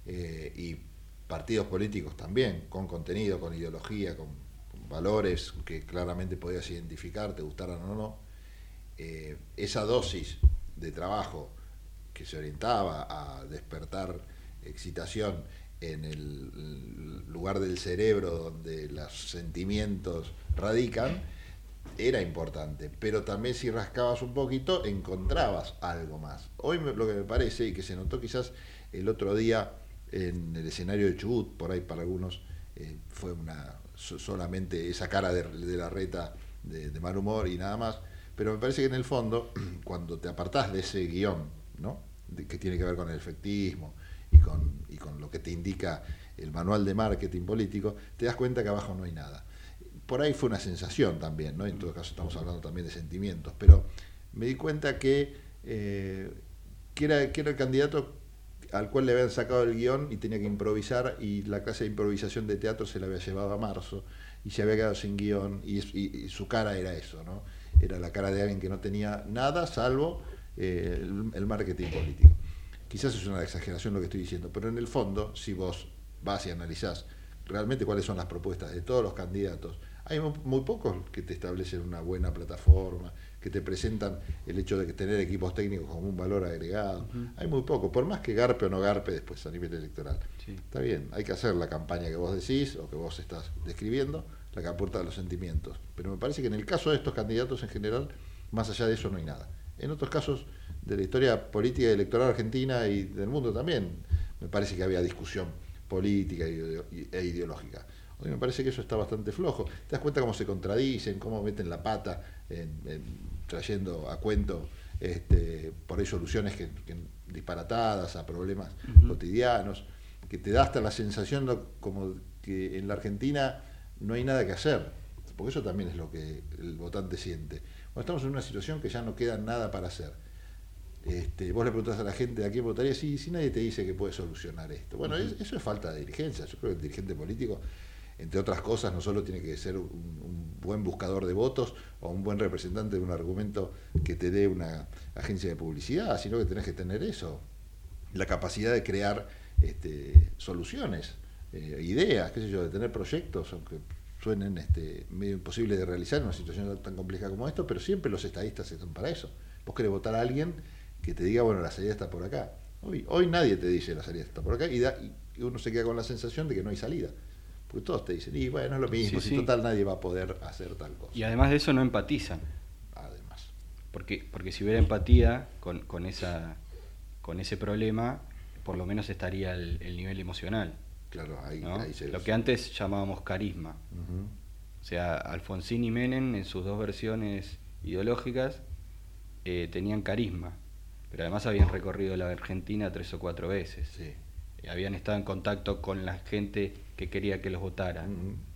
y partidos políticos también, con contenido, con ideología, con, con valores que claramente podías identificar, te gustaran o no, esa dosis de trabajo que se orientaba a despertar excitación en el lugar del cerebro donde los sentimientos radican, era importante, pero también si rascabas un poquito encontrabas algo más. Hoy lo que me parece, y que se notó quizás el otro día en el escenario de Chubut, por ahí para algunos eh, fue una so- solamente esa cara de, de la reta de, de mal humor y nada más, pero me parece que en el fondo, cuando te apartás de ese guion, ¿no? Que tiene que ver con el efectismo y con, y con lo que te indica el manual de marketing político, te das cuenta que abajo no hay nada por ahí fue una sensación también, ¿no? En todo caso estamos hablando también de sentimientos, pero me di cuenta que, eh, que, era, que era el candidato al cual le habían sacado el guion y tenía que improvisar y la clase de improvisación de teatro se la había llevado a marzo y se había quedado sin guion y, y- y su cara era eso, ¿no? Era la cara de alguien que no tenía nada salvo eh, el, el marketing político. Quizás es una exageración lo que estoy diciendo, pero en el fondo, si vos vas y analizás realmente cuáles son las propuestas de todos los candidatos, hay mu- muy pocos que te establecen una buena plataforma, que te presentan el hecho de que tener equipos técnicos como un valor agregado. Hay muy poco, por más que garpe o no garpe después a nivel electoral. Está bien, hay que hacer la campaña que vos decís o que vos estás describiendo, la que aporta los sentimientos. Pero me parece que en el caso de estos candidatos en general, más allá de eso no hay nada. En otros casos de la historia política y electoral argentina y del mundo también, me parece que había discusión política e ideológica. Hoy me parece que eso está bastante flojo. Te das cuenta cómo se contradicen, cómo meten la pata en- en- trayendo a cuento este, por ahí soluciones que, que disparatadas a problemas cotidianos, que te da hasta la sensación como que en la Argentina no hay nada que hacer, porque eso también es lo que el votante siente. Bueno, estamos en una situación que ya no queda nada para hacer. Este, vos le preguntás a la gente a quién votaría, sí, si nadie te dice que puede solucionar esto. Bueno, es- eso es falta de dirigencia. Yo creo que el dirigente político, entre otras cosas, no solo tiene que ser un, un buen buscador de votos o un buen representante de un argumento que te dé una agencia de publicidad, sino que tenés que tener eso, la capacidad de crear este, soluciones, eh, ideas, qué sé yo, de tener proyectos, aunque suenen este, medio imposibles de realizar en una situación tan compleja como esto, pero siempre los estadistas están para eso. Vos querés votar a alguien que te diga, bueno, la salida está por acá. Hoy, hoy nadie te dice la salida está por acá y, da- y uno se queda con la sensación de que no hay salida. Porque todos te dicen, y bueno, es lo mismo, Sí, si sí. total nadie va a poder hacer tal cosa. Y además de eso no empatizan. Además. Porque, porque si hubiera empatía con, con, esa, con ese problema, por lo menos estaría el, el nivel emocional. Claro, ahí, ¿no? ahí se Lo que antes llamábamos carisma. O sea, Alfonsín y Menem en sus dos versiones ideológicas eh, tenían carisma, pero además habían recorrido la Argentina tres o cuatro veces. Sí. Y habían estado en contacto con la gente que quería que los votara.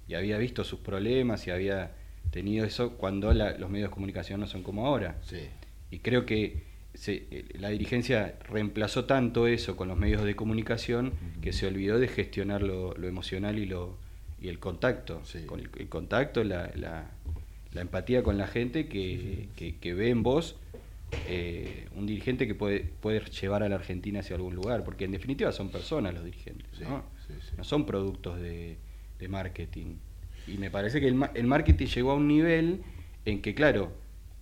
Y había visto sus problemas y había tenido eso cuando la- los medios de comunicación no son como ahora. Sí. Y creo que se- eh, la dirigencia reemplazó tanto eso con los medios de comunicación que se olvidó de gestionar lo, lo emocional y lo y el contacto. Con el, el contacto, la, la- la empatía con la gente que, que- que ve en vos eh, un dirigente que puede, puede llevar a la Argentina hacia algún lugar, porque en definitiva son personas los dirigentes, ¿no? No son productos de, de marketing. Y me parece que el, el marketing llegó a un nivel en que, claro,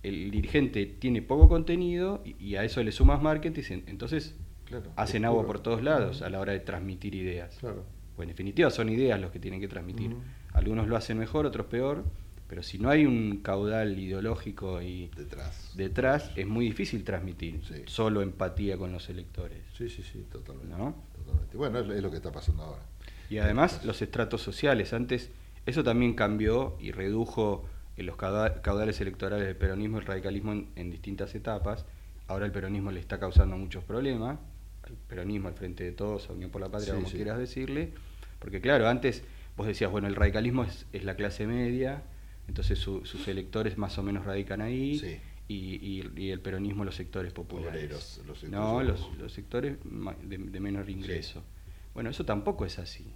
el dirigente tiene poco contenido y, y a eso le sumas marketing, en- entonces Claro, hacen agua por todos lados a la hora de transmitir ideas. Claro. Pues en definitiva son ideas los que tienen que transmitir. Algunos lo hacen mejor, otros peor, pero si no hay un caudal ideológico y detrás, detrás es muy difícil transmitir solo empatía con los electores. Sí, sí, sí, totalmente. ¿no? Totalmente. Bueno, es, es lo que está pasando ahora. Y además los estratos sociales. Antes eso también cambió y redujo en los cauda- caudales electorales del peronismo y el radicalismo en, en distintas etapas. Ahora el peronismo le está causando muchos problemas. Al peronismo, al frente de todos, a Unión por la Patria, Sí, como sí. quieras decirle. Porque claro, antes vos decías, bueno, el radicalismo es, es la clase media, entonces su- sus electores más o menos radican ahí. Sí. Y, y- y el peronismo los sectores populares. Obreros, los sectores no, los, sectores de, de menor ingreso. Bueno, eso tampoco es así.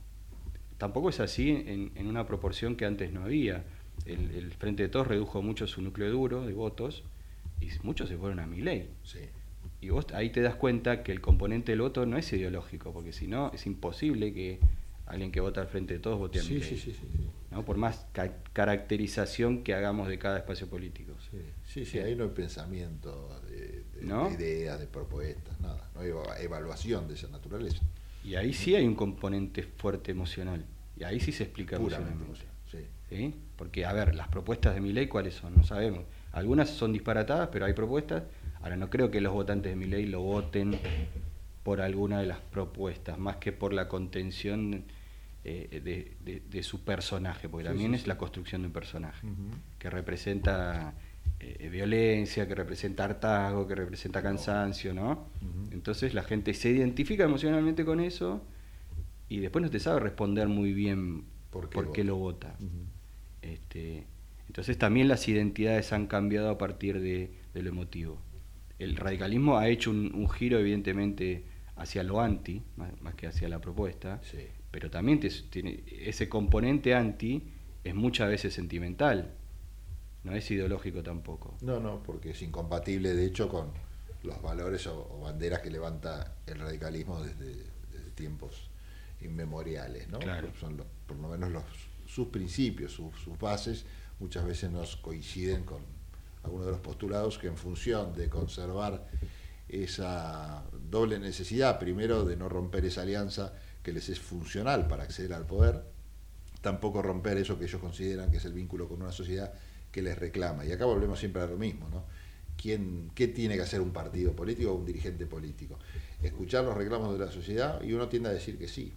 Tampoco es así en, en una proporción que antes no había. El, el Frente de Todos redujo mucho su núcleo duro de votos y muchos se fueron a mi ley. Y vos ahí te das cuenta que el componente del voto no es ideológico, porque si no es imposible que alguien que vota al frente de todos vote a Sí, sí, sí, ¿no? Por más ca- caracterización que hagamos de cada espacio político. Sí, sí, ahí no hay pensamiento de, de- ¿No? de ideas, de propuestas, nada. No hay eva- evaluación de esa naturaleza. Y ahí sí hay un componente fuerte emocional. Y ahí sí se explica Puramente emocionalmente. Sí. Porque, a ver, las propuestas de mi ley, ¿cuáles son? No sabemos. Algunas son disparatadas, pero hay propuestas. Ahora, no creo que los votantes de mi ley lo voten por alguna de las propuestas, más que por la contención eh, de, de- de su personaje, porque Sí, también sí, es la construcción de un personaje, que representa eh, violencia, que representa hartazgo, que representa cansancio, ¿no? Entonces la gente se identifica emocionalmente con eso y después no te sabe responder muy bien por qué, lo vota. Este, entonces también las identidades han cambiado a partir de, de lo emotivo. El radicalismo ha hecho un, un giro evidentemente hacia lo anti, más, más que hacia la propuesta, pero también te- tiene, ese componente anti es muchas veces sentimental, no es ideológico tampoco. No, no, porque es incompatible, de hecho, con los valores o, o banderas que levanta el radicalismo desde, desde tiempos inmemoriales, ¿no? Claro. Son los- por lo menos los, sus principios, sus, bases, muchas veces nos coinciden con algunos de los postulados que en función de conservar esa doble necesidad, primero de no romper esa alianza que les es funcional para acceder al poder, tampoco romper eso que ellos consideran que es el vínculo con una sociedad que les reclama. Y acá volvemos siempre a lo mismo, ¿no? ¿Quién, ¿Qué tiene que hacer un partido político o un dirigente político? Escuchar los reclamos de la sociedad y uno tiende a decir que sí.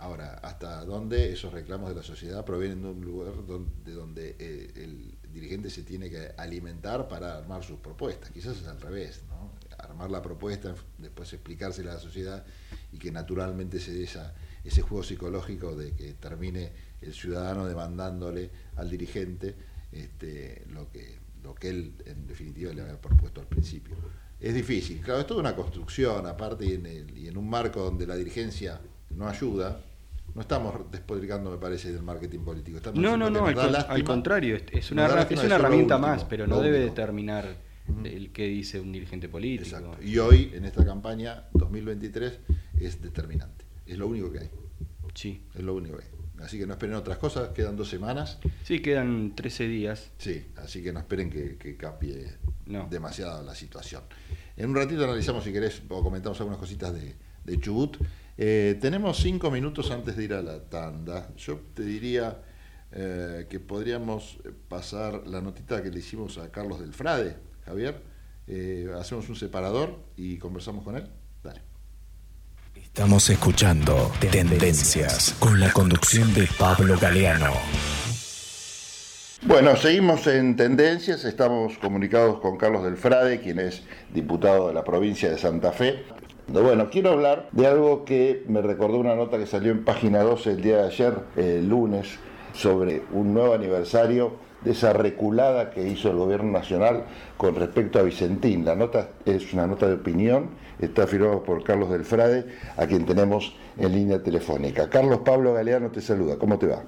Ahora, ¿hasta dónde esos reclamos de la sociedad provienen de un lugar donde, de donde eh, el dirigente se tiene que alimentar para armar sus propuestas? Quizás es al revés, ¿no? Armar la propuesta, después explicársela a la sociedad y que naturalmente se dé esa, ese juego psicológico de que termine el ciudadano demandándole al dirigente este, lo, que, lo que él en definitiva le había propuesto al principio. Es difícil, claro, es toda una construcción aparte y en un marco donde la dirigencia no ayuda. No estamos despotricando, me parece, del marketing político. Estamos No, no, no, al, nos da con- lástima- al contrario, es, una, es una herramienta último, más, pero no debe determinar el que dice un dirigente político. Y hoy, en esta campaña 2023, es determinante. Es lo único que hay. Sí. Es lo único que hay. Así que no esperen otras cosas, quedan dos semanas. Sí, quedan 13 días. Sí, así que no esperen que, que cambie No. demasiado la situación. En un ratito analizamos, si querés, o comentamos algunas cositas de, de Chubut. Eh, tenemos cinco minutos antes de ir a la tanda. Yo te diría eh, que podríamos pasar la notita que le hicimos a Carlos del Frade, Javier. Eh, hacemos un separador y conversamos con él. Dale. Estamos escuchando Tendencias con la conducción de Pablo Galeano. Bueno, seguimos en tendencias, estamos comunicados con Carlos del Frade, quien es diputado de la provincia de Santa Fe. Bueno, quiero hablar de algo que me recordó una nota que salió en página 12 el día de ayer, el lunes, sobre un nuevo aniversario de esa reculada que hizo el gobierno nacional con respecto a Vicentín. La nota es una nota de opinión, está firmada por Carlos del Frade, a quien tenemos en línea telefónica. Carlos Pablo Galeano te saluda, ¿cómo te va?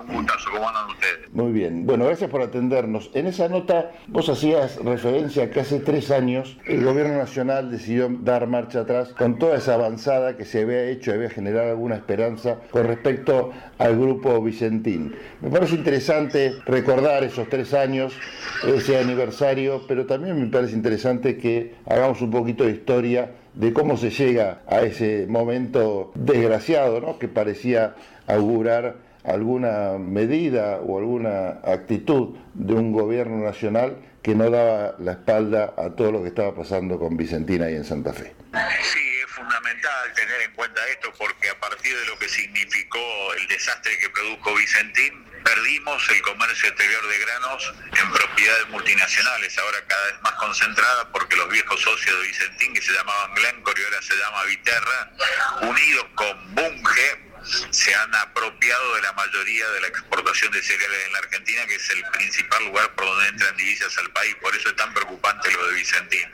Un gustazo, ¿cómo andan ustedes? Muy bien, bueno, gracias por atendernos. En esa nota vos hacías referencia a que hace tres años el gobierno nacional decidió dar marcha atrás con toda esa avanzada que se había hecho, había generado alguna esperanza con respecto al grupo Vicentín. Me parece interesante recordar esos tres años, ese aniversario, pero también me parece interesante que hagamos un poquito de historia de cómo se llega a ese momento desgraciado, ¿no? que parecía augurar alguna medida o alguna actitud de un gobierno nacional que no daba la espalda a todo lo que estaba pasando con Vicentina y en Santa Fe. Sí, es fundamental tener en cuenta esto porque a partir de lo que significó el desastre que produjo Vicentín, perdimos el comercio exterior de granos en propiedades multinacionales, ahora cada vez más concentrada porque los viejos socios de Vicentín, que se llamaban Glencore y ahora se llama Viterra, unidos con Bunge, se han apropiado de la mayoría de la exportación de cereales en la Argentina, que es el principal lugar por donde entran divisas al país. Por eso es tan preocupante lo de Vicentín.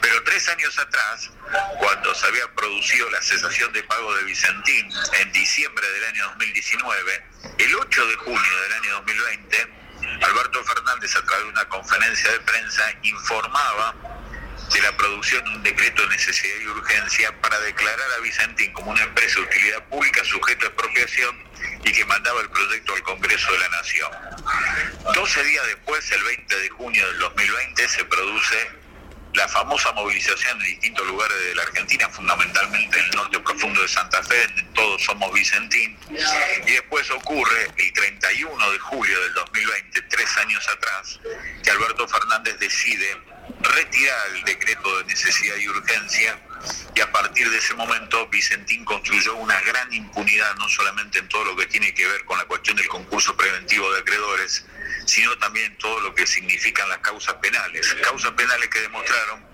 Pero tres años atrás, cuando se había producido la cesación de pago de Vicentín en diciembre del año 2019, el 8 de junio del año 2020, Alberto Fernández, a través de una conferencia de prensa, informaba de la producción de un decreto de necesidad y urgencia para declarar a Vicentín como una empresa de utilidad pública sujeta a expropiación y que mandaba el proyecto al Congreso de la Nación. 12 días después, el 20 de junio del 2020, se produce la famosa movilización en distintos lugares de la Argentina, fundamentalmente en el norte profundo de Santa Fe, en todos somos Vicentín, y después ocurre el 31 de julio del 2020, tres años atrás, que Alberto Fernández decide retirar el decreto de necesidad y urgencia y a partir de ese momento Vicentín construyó una gran impunidad no solamente en todo lo que tiene que ver con la cuestión del concurso preventivo de acreedores, sino también todo lo que significan las causas penales. Causas penales que demostraron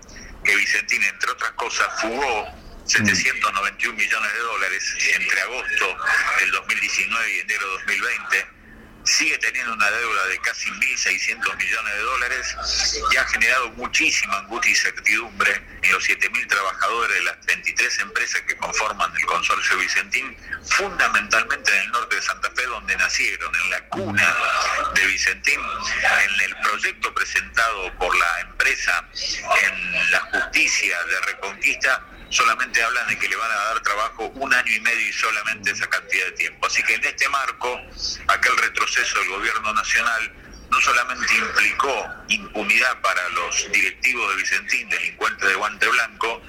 que Vicentín, entre otras cosas, fugó 791 millones de dólares entre agosto del 2019 y enero de 2020 sigue teniendo una deuda de casi 1.600 millones de dólares y ha generado muchísima angustia y certidumbre en los 7.000 trabajadores de las 33 empresas que conforman el consorcio Vicentín, fundamentalmente en el norte de Santa Fe, donde nacieron, en la cuna de Vicentín, en el proyecto presentado por la empresa en la justicia de Reconquista, solamente hablan de que le van a dar trabajo un año y medio y solamente esa cantidad de tiempo. Así que en este marco, aquel retroceso del gobierno nacional no solamente implicó impunidad para los directivos de Vicentín, delincuentes de guante blanco,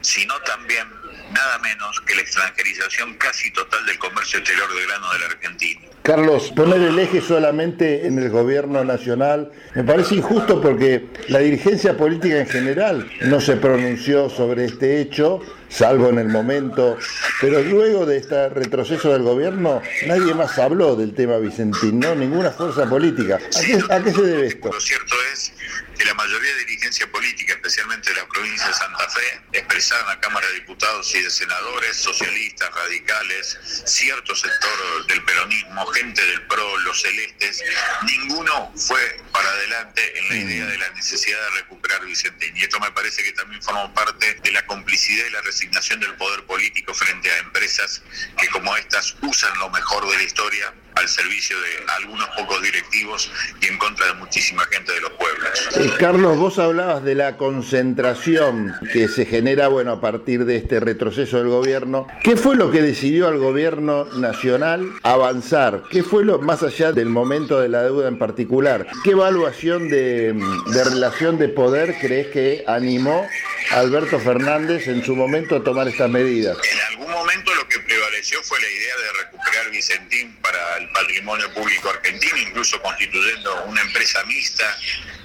sino también nada menos que la extranjerización casi total del comercio exterior de grano de la Argentina. Carlos, poner el eje solamente en el gobierno nacional. Me parece injusto porque la dirigencia política en general no se pronunció sobre este hecho, salvo en el momento, pero luego de este retroceso del gobierno nadie más habló del tema Vicentín, ¿no? Ninguna fuerza política. ¿A qué, a qué se debe esto? Lo cierto es que la mayoría de dirigencia política, especialmente de la provincia de Santa Fe, expresaron a Cámara de Diputados y de senadores, socialistas, radicales, cierto sector del peronismo, gente del PRO, los celestes, ninguno fue para adelante en la idea de la necesidad de recuperar Vicentín. Y esto me parece que también forma parte de la complicidad y la resignación del poder político frente a empresas que como estas usan lo mejor de la historia al servicio de algunos pocos directivos y en contra de muchísima gente de los pueblos. Eh, Carlos, vos hablabas de la concentración que se genera, bueno, a partir de este retroceso del gobierno. ¿Qué fue lo que decidió al gobierno nacional avanzar? ¿Qué fue lo más allá del momento de la deuda en particular? ¿Qué evaluación de, de relación de poder crees que animó a Alberto Fernández en su momento a tomar estas medidas? En algún momento lo que prevaleció fue la idea de recuperar Vicentín para el patrimonio público argentino, incluso constituyendo una empresa mixta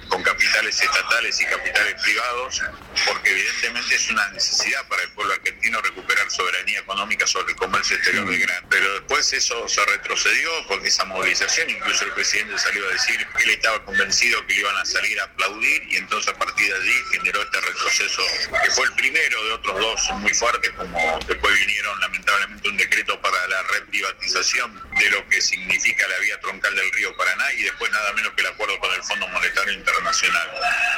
con capitales estatales y capitales privados, porque evidentemente es una necesidad para el pueblo argentino recuperar soberanía económica sobre el comercio exterior del gran. Pero después eso se retrocedió con esa movilización, incluso el presidente salió a decir que él estaba convencido que le iban a salir a aplaudir y entonces a partir de allí generó este retroceso, que fue el primero de otros dos muy fuertes, como después vinieron lamentablemente un decreto para la reprivatización de lo que significa la vía troncal del río Paraná y después nada menos que el acuerdo con el Fondo Monetario Internacional nacional.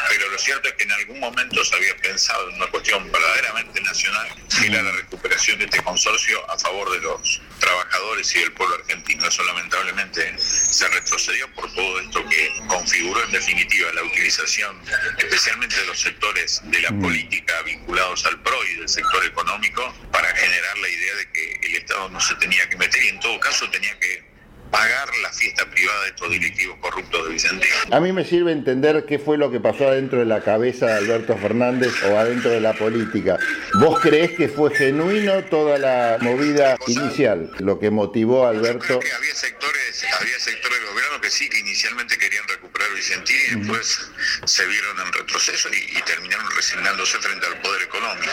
Pero lo cierto es que en algún momento se había pensado en una cuestión verdaderamente nacional, que era la recuperación de este consorcio a favor de los trabajadores y del pueblo argentino. Eso lamentablemente se retrocedió por todo esto que configuró en definitiva la utilización, especialmente de los sectores de la política vinculados al PRO y del sector económico, para generar la idea de que el Estado no se tenía que meter y en todo caso tenía que pagar la fiesta privada de estos directivos corruptos de Vicentín. A mí me sirve entender qué fue lo que pasó adentro de la cabeza de Alberto Fernández o adentro de la política. ¿Vos creés que fue genuino toda la movida inicial, lo que motivó a Alberto? que había sectores, había sectores del gobierno que sí, que inicialmente querían recuperar Vicentín y después se vieron en retroceso y, y terminaron resignándose frente al poder económico.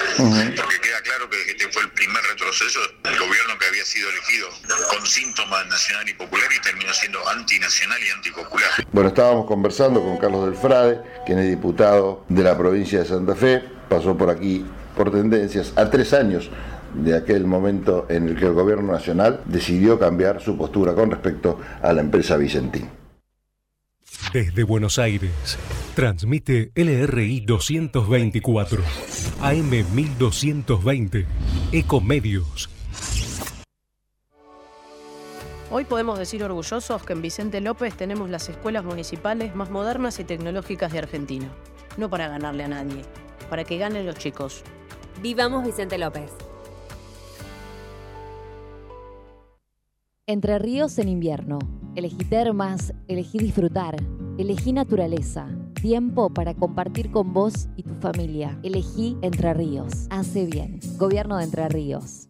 Porque queda claro que este fue el primer retroceso del gobierno que había sido elegido con síntomas nacional y popular y terminó siendo antinacional y antipopular. Bueno, estábamos conversando con Carlos del Frade, quien es diputado de la provincia de Santa Fe, pasó por aquí por tendencias a tres años de aquel momento en el que el gobierno nacional decidió cambiar su postura con respecto a la empresa Vicentín. Desde Buenos Aires, transmite LRI 224, AM 1220, Ecomedios. Hoy podemos decir orgullosos que en Vicente López tenemos las escuelas municipales más modernas y tecnológicas de Argentina. No para ganarle a nadie, para que ganen los chicos. Vivamos Vicente López. Entre ríos en invierno. Elegí termas, elegí disfrutar, elegí naturaleza. Tiempo para compartir con vos y tu familia. Elegí Entre Ríos. Hace bien. Gobierno de Entre Ríos.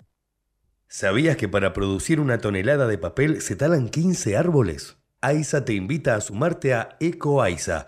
¿Sabías que para producir una tonelada de papel se talan 15 árboles? AISA te invita a sumarte a Eco AISA,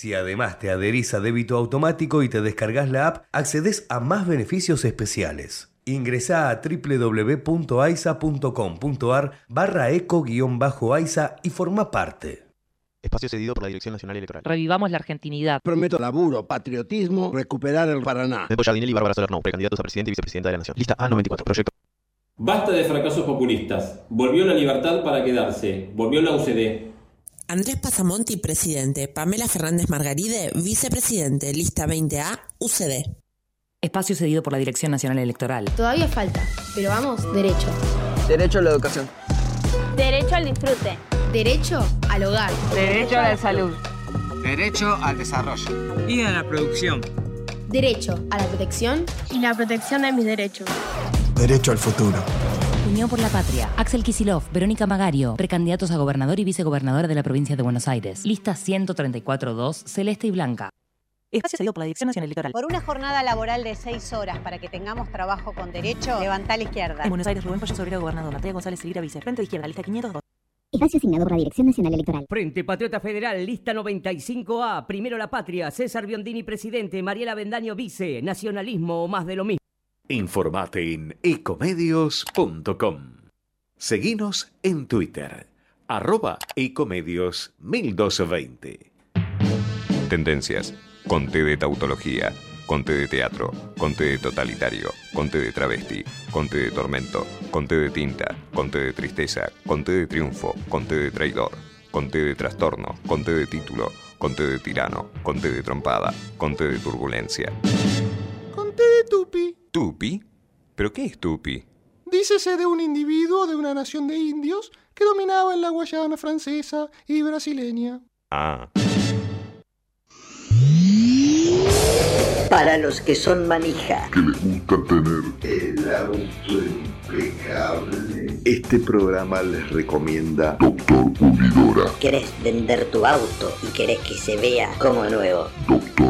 Si además te adherís a débito automático y te descargas la app, accedes a más beneficios especiales. Ingresá a www.aisa.com.ar barra eco-aisa y forma parte. Espacio cedido por la Dirección Nacional Electoral. Revivamos la argentinidad. Prometo laburo, patriotismo, recuperar el Paraná. Depo Jardinelli y Bárbara Solerno, precandidatos a presidente y vicepresidenta de la Nación. Lista A94, proyecto. Basta de fracasos populistas. Volvió la libertad para quedarse. Volvió la UCD. Andrés Pasamonti, presidente. Pamela Fernández Margaride, vicepresidente. Lista 20A, UCD. Espacio cedido por la Dirección Nacional Electoral. Todavía falta, pero vamos, derecho. Derecho a la educación. Derecho al disfrute. Derecho al hogar. Derecho a la salud. Derecho al desarrollo. Y a la producción. Derecho a la protección y la protección de mis derechos. Derecho al futuro. Unión por la Patria. Axel Kisilov, Verónica Magario, precandidatos a gobernador y vicegobernadora de la provincia de Buenos Aires. Lista 134-2, Celeste y Blanca. Espacio cedido por la Dirección Nacional Electoral. Por una jornada laboral de seis horas para que tengamos trabajo con derecho, levanta a la izquierda. En Buenos Aires, Rubén Pollo Sobrero, gobernador. Mateo González Silvira, vice. Frente de izquierda, lista 502. Espacio asignado por la Dirección Nacional Electoral. Frente Patriota Federal, lista 95A. Primero la patria. César Biondini, presidente. Mariela Bendaño, vice. Nacionalismo o más de lo mismo. Informate en ecomedios.com. Seguinos en Twitter. Arroba ecomedios 1220. Tendencias. Conté de tautología. Conté de teatro. Conté de totalitario. Conté de travesti. Conté de tormento. Conté de tinta. Conté de tristeza. Conté de triunfo. Conté de traidor. Conté de trastorno. Conté de título. Conté de tirano. Conté de trompada. Conté de turbulencia. ¿Tupi? ¿Pero qué es tupi? Dícese de un individuo de una nación de indios que dominaba en la Guayana francesa y brasileña. Ah. Para los que son manija. Que les gusta tener el auto impecable. Este programa les recomienda Doctor Pulidora. ¿Querés vender tu auto y querés que se vea como nuevo? Doctor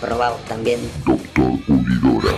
Probamos también. Doctor Pulidora.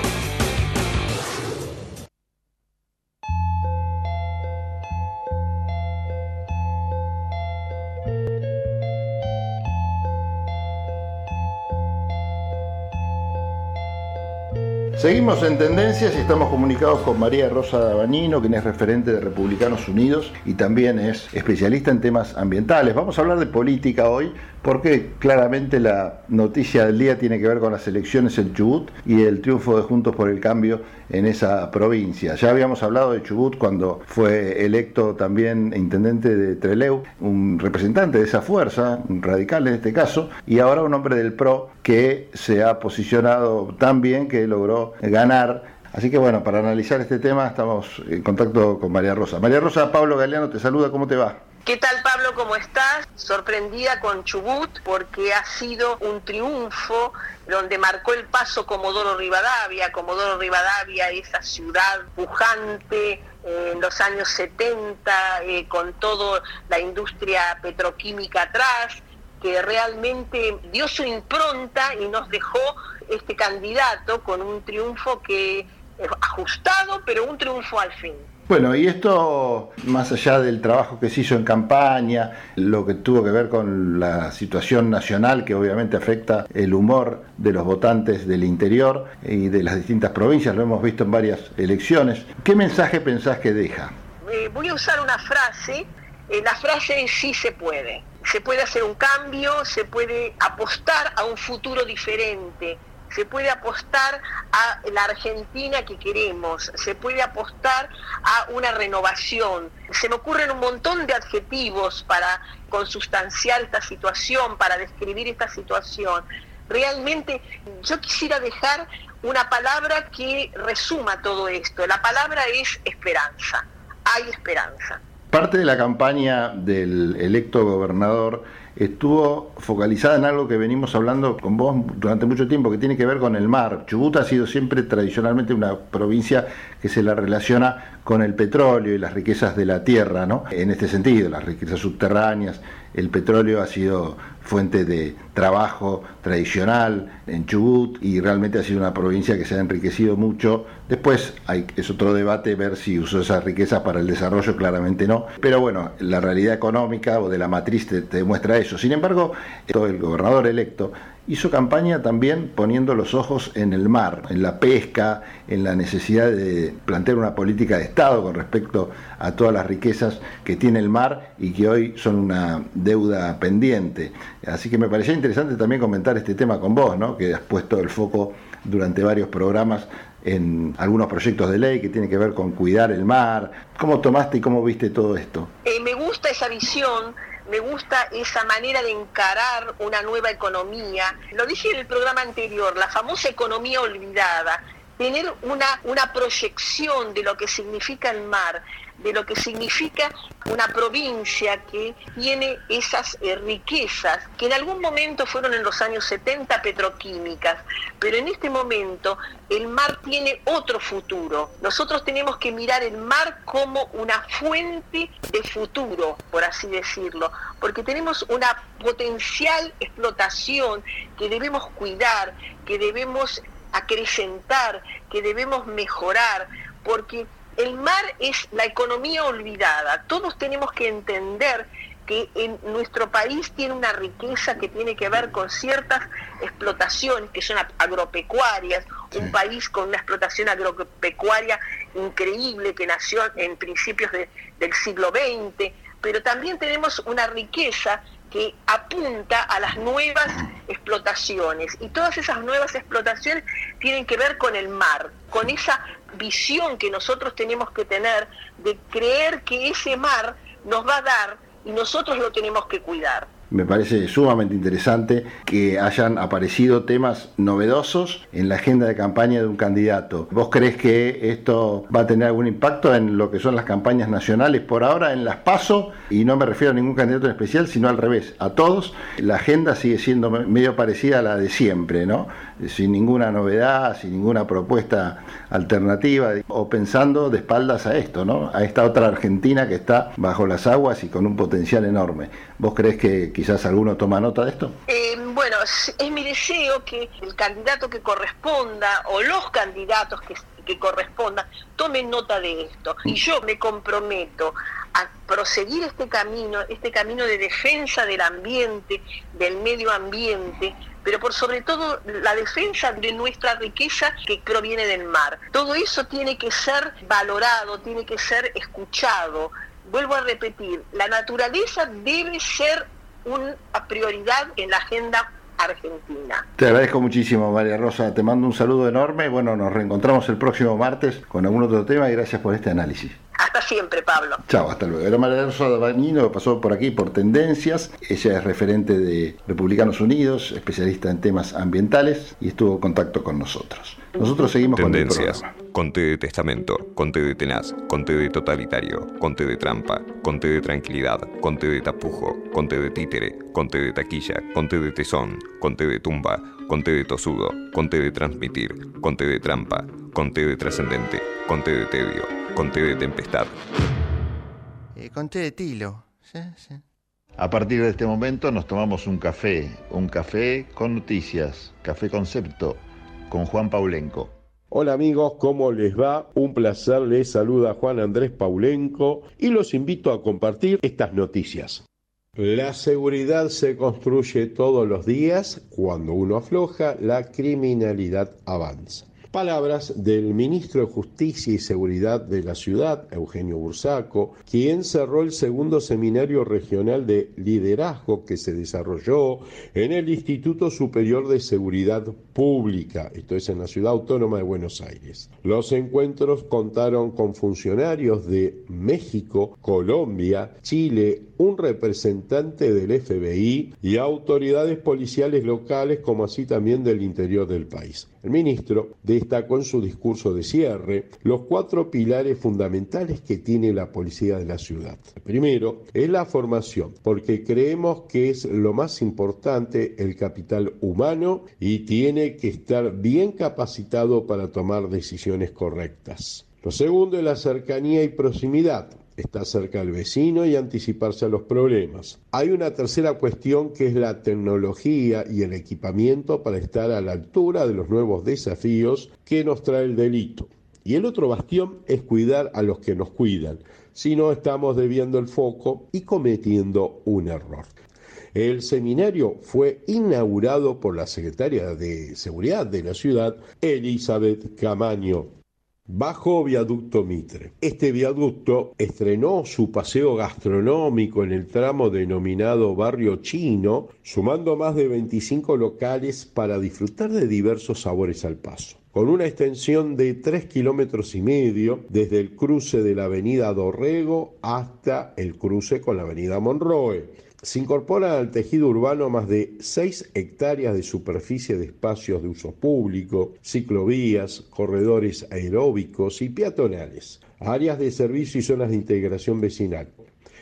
Seguimos en Tendencias y estamos comunicados con María Rosa Dabanino, quien es referente de Republicanos Unidos y también es especialista en temas ambientales. Vamos a hablar de política hoy porque claramente la noticia del día tiene que ver con las elecciones en Chubut y el triunfo de Juntos por el Cambio en esa provincia. Ya habíamos hablado de Chubut cuando fue electo también intendente de Treleu, un representante de esa fuerza, un radical en este caso, y ahora un hombre del PRO que se ha posicionado tan bien que logró ganar Así que bueno, para analizar este tema estamos en contacto con María Rosa. María Rosa, Pablo Galeano te saluda, ¿cómo te va? ¿Qué tal Pablo? ¿Cómo estás? Sorprendida con Chubut porque ha sido un triunfo donde marcó el paso Comodoro Rivadavia, Comodoro Rivadavia, esa ciudad pujante en los años 70 eh, con toda la industria petroquímica atrás, que realmente dio su impronta y nos dejó este candidato con un triunfo que ajustado, pero un triunfo al fin. Bueno, y esto, más allá del trabajo que se hizo en campaña, lo que tuvo que ver con la situación nacional que obviamente afecta el humor de los votantes del interior y de las distintas provincias, lo hemos visto en varias elecciones, ¿qué mensaje pensás que deja? Eh, voy a usar una frase, eh, la frase es sí se puede. Se puede hacer un cambio, se puede apostar a un futuro diferente se puede apostar a la Argentina que queremos, se puede apostar a una renovación. Se me ocurren un montón de adjetivos para consustanciar esta situación, para describir esta situación. Realmente yo quisiera dejar una palabra que resuma todo esto. La palabra es esperanza. Hay esperanza. Parte de la campaña del electo gobernador estuvo focalizada en algo que venimos hablando con vos durante mucho tiempo, que tiene que ver con el mar. Chubut ha sido siempre tradicionalmente una provincia que se la relaciona con el petróleo y las riquezas de la tierra, ¿no? En este sentido, las riquezas subterráneas, el petróleo ha sido fuente de trabajo tradicional en Chubut y realmente ha sido una provincia que se ha enriquecido mucho. Después hay, es otro debate ver si usó esas riquezas para el desarrollo, claramente no. Pero bueno, la realidad económica o de la matriz te, te demuestra eso. Sin embargo, el gobernador electo hizo campaña también poniendo los ojos en el mar, en la pesca, en la necesidad de plantear una política de Estado con respecto a todas las riquezas que tiene el mar y que hoy son una deuda pendiente. Así que me parecía interesante también comentar este tema con vos, ¿no? que has puesto el foco durante varios programas en algunos proyectos de ley que tienen que ver con cuidar el mar. ¿Cómo tomaste y cómo viste todo esto? Eh, me gusta esa visión me gusta esa manera de encarar una nueva economía. Lo dije en el programa anterior, la famosa economía olvidada, tener una, una proyección de lo que significa el mar, de lo que significa una provincia que tiene esas eh, riquezas, que en algún momento fueron en los años 70 petroquímicas, pero en este momento el mar tiene otro futuro. Nosotros tenemos que mirar el mar como una fuente de futuro, por así decirlo, porque tenemos una potencial explotación que debemos cuidar, que debemos acrecentar, que debemos mejorar, porque el mar es la economía olvidada. Todos tenemos que entender que en nuestro país tiene una riqueza que tiene que ver con ciertas explotaciones que son agropecuarias, un país con una explotación agropecuaria increíble que nació en principios del siglo XX, pero también tenemos una riqueza que apunta a las nuevas explotaciones. Y todas esas nuevas explotaciones tienen que ver con el mar, con esa visión que nosotros tenemos que tener de creer que ese mar nos va a dar y nosotros lo tenemos que cuidar me parece sumamente interesante que hayan aparecido temas novedosos en la agenda de campaña de un candidato. ¿Vos crees que esto va a tener algún impacto en lo que son las campañas nacionales por ahora, en las PASO? Y no me refiero a ningún candidato en especial, sino al revés, a todos. La agenda sigue siendo medio parecida a la de siempre, ¿no? Sin ninguna novedad, sin ninguna propuesta alternativa, o pensando de espaldas a esto, ¿no? A esta otra Argentina que está bajo las aguas y con un potencial enorme. ¿Vos crees que quizás alguno toma nota de esto? Eh, bueno, es mi deseo que el candidato que corresponda o los candidatos que, que correspondan tomen nota de esto. Y yo me comprometo a proseguir este camino, este camino de defensa del ambiente, del medio ambiente, pero por sobre todo la defensa de nuestra riqueza que proviene del mar. Todo eso tiene que ser valorado, tiene que ser escuchado vuelvo a repetir, la naturaleza debe ser una prioridad en la agenda argentina. Te agradezco muchísimo, María Rosa. Te mando un saludo enorme. Bueno, nos reencontramos el próximo martes con algún otro tema y gracias por este análisis. Hasta siempre, Pablo. Chao, hasta luego. Era María Rosa Dabañino, pasó por aquí por Tendencias. Ella es referente de Republicanos Unidos, especialista en temas ambientales y estuvo en contacto con nosotros. Nosotros seguimos Tendencias. con el Conte de testamento, conte de tenaz, conte de totalitario, conte de trampa, conte de tranquilidad, conte de tapujo, conte de títere, conte de taquilla, conte de tesón, conte de tumba, conte de tosudo, conte de transmitir, conte de trampa, conte de trascendente, conte de tedio, conte de tempestad. Eh, conté de tilo. Sí, sí. A partir de este momento nos tomamos un café, un café con noticias, café concepto, con Juan Paulenco. Hola amigos, ¿cómo les va? Un placer, les saluda Juan Andrés Paulenco y los invito a compartir estas noticias. La seguridad se construye todos los días, cuando uno afloja, la criminalidad avanza. Palabras del ministro de Justicia y Seguridad de la ciudad, Eugenio Bursaco, quien cerró el segundo seminario regional de liderazgo que se desarrolló en el Instituto Superior de Seguridad Pública, esto es en la ciudad autónoma de Buenos Aires. Los encuentros contaron con funcionarios de México, Colombia, Chile, un representante del FBI y autoridades policiales locales como así también del interior del país. El ministro destacó en su discurso de cierre los cuatro pilares fundamentales que tiene la policía de la ciudad. El primero es la formación, porque creemos que es lo más importante el capital humano y tiene que estar bien capacitado para tomar decisiones correctas. Lo segundo es la cercanía y proximidad estar cerca del vecino y anticiparse a los problemas. Hay una tercera cuestión que es la tecnología y el equipamiento para estar a la altura de los nuevos desafíos que nos trae el delito. Y el otro bastión es cuidar a los que nos cuidan, si no estamos debiendo el foco y cometiendo un error. El seminario fue inaugurado por la secretaria de Seguridad de la ciudad, Elizabeth Camaño. Bajo Viaducto Mitre. Este viaducto estrenó su paseo gastronómico en el tramo denominado Barrio Chino, sumando más de 25 locales para disfrutar de diversos sabores al paso con una extensión de 3 kilómetros y medio desde el cruce de la avenida Dorrego hasta el cruce con la avenida Monroe. Se incorporan al tejido urbano más de 6 hectáreas de superficie de espacios de uso público, ciclovías, corredores aeróbicos y peatonales, áreas de servicio y zonas de integración vecinal.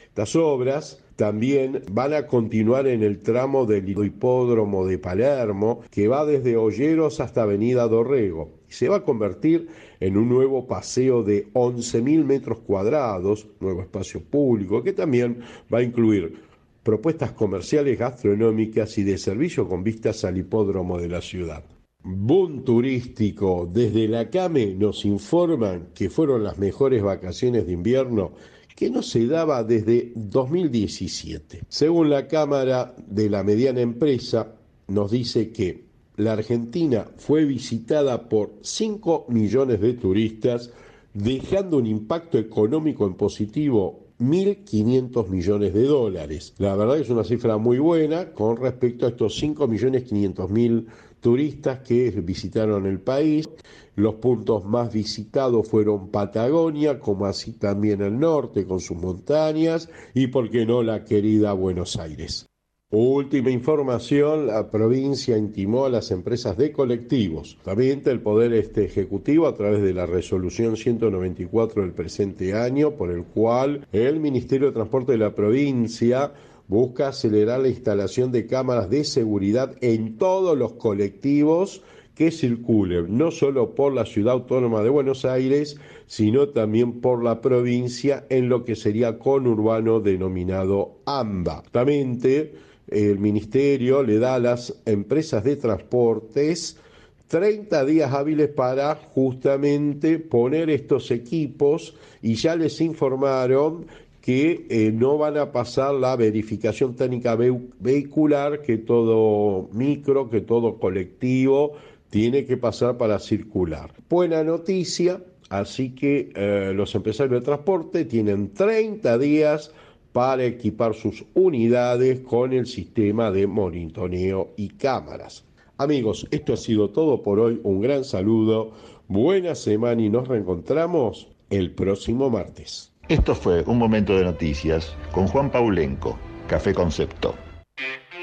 Estas obras también van a continuar en el tramo del hipódromo de Palermo, que va desde Olleros hasta Avenida Dorrego, y se va a convertir en un nuevo paseo de 11.000 metros cuadrados, nuevo espacio público, que también va a incluir propuestas comerciales gastronómicas y de servicio con vistas al hipódromo de la ciudad. Boom turístico. Desde la CAME nos informan que fueron las mejores vacaciones de invierno que no se daba desde 2017. Según la Cámara de la Mediana Empresa, nos dice que la Argentina fue visitada por 5 millones de turistas, dejando un impacto económico en positivo 1.500 millones de dólares. La verdad es una cifra muy buena con respecto a estos 5.500.000 turistas que visitaron el país. Los puntos más visitados fueron Patagonia, como así también el norte con sus montañas y, por qué no, la querida Buenos Aires. Última información, la provincia intimó a las empresas de colectivos, también el Poder este Ejecutivo a través de la resolución 194 del presente año, por el cual el Ministerio de Transporte de la provincia busca acelerar la instalación de cámaras de seguridad en todos los colectivos que circulen, no solo por la ciudad autónoma de Buenos Aires, sino también por la provincia en lo que sería conurbano denominado AMBA. También el ministerio le da a las empresas de transportes 30 días hábiles para justamente poner estos equipos y ya les informaron que eh, no van a pasar la verificación técnica vehicular que todo micro, que todo colectivo tiene que pasar para circular. Buena noticia, así que eh, los empresarios de transporte tienen 30 días para equipar sus unidades con el sistema de monitoreo y cámaras. Amigos, esto ha sido todo por hoy. Un gran saludo, buena semana y nos reencontramos el próximo martes. Esto fue un momento de noticias con Juan Paulenco, Café Concepto.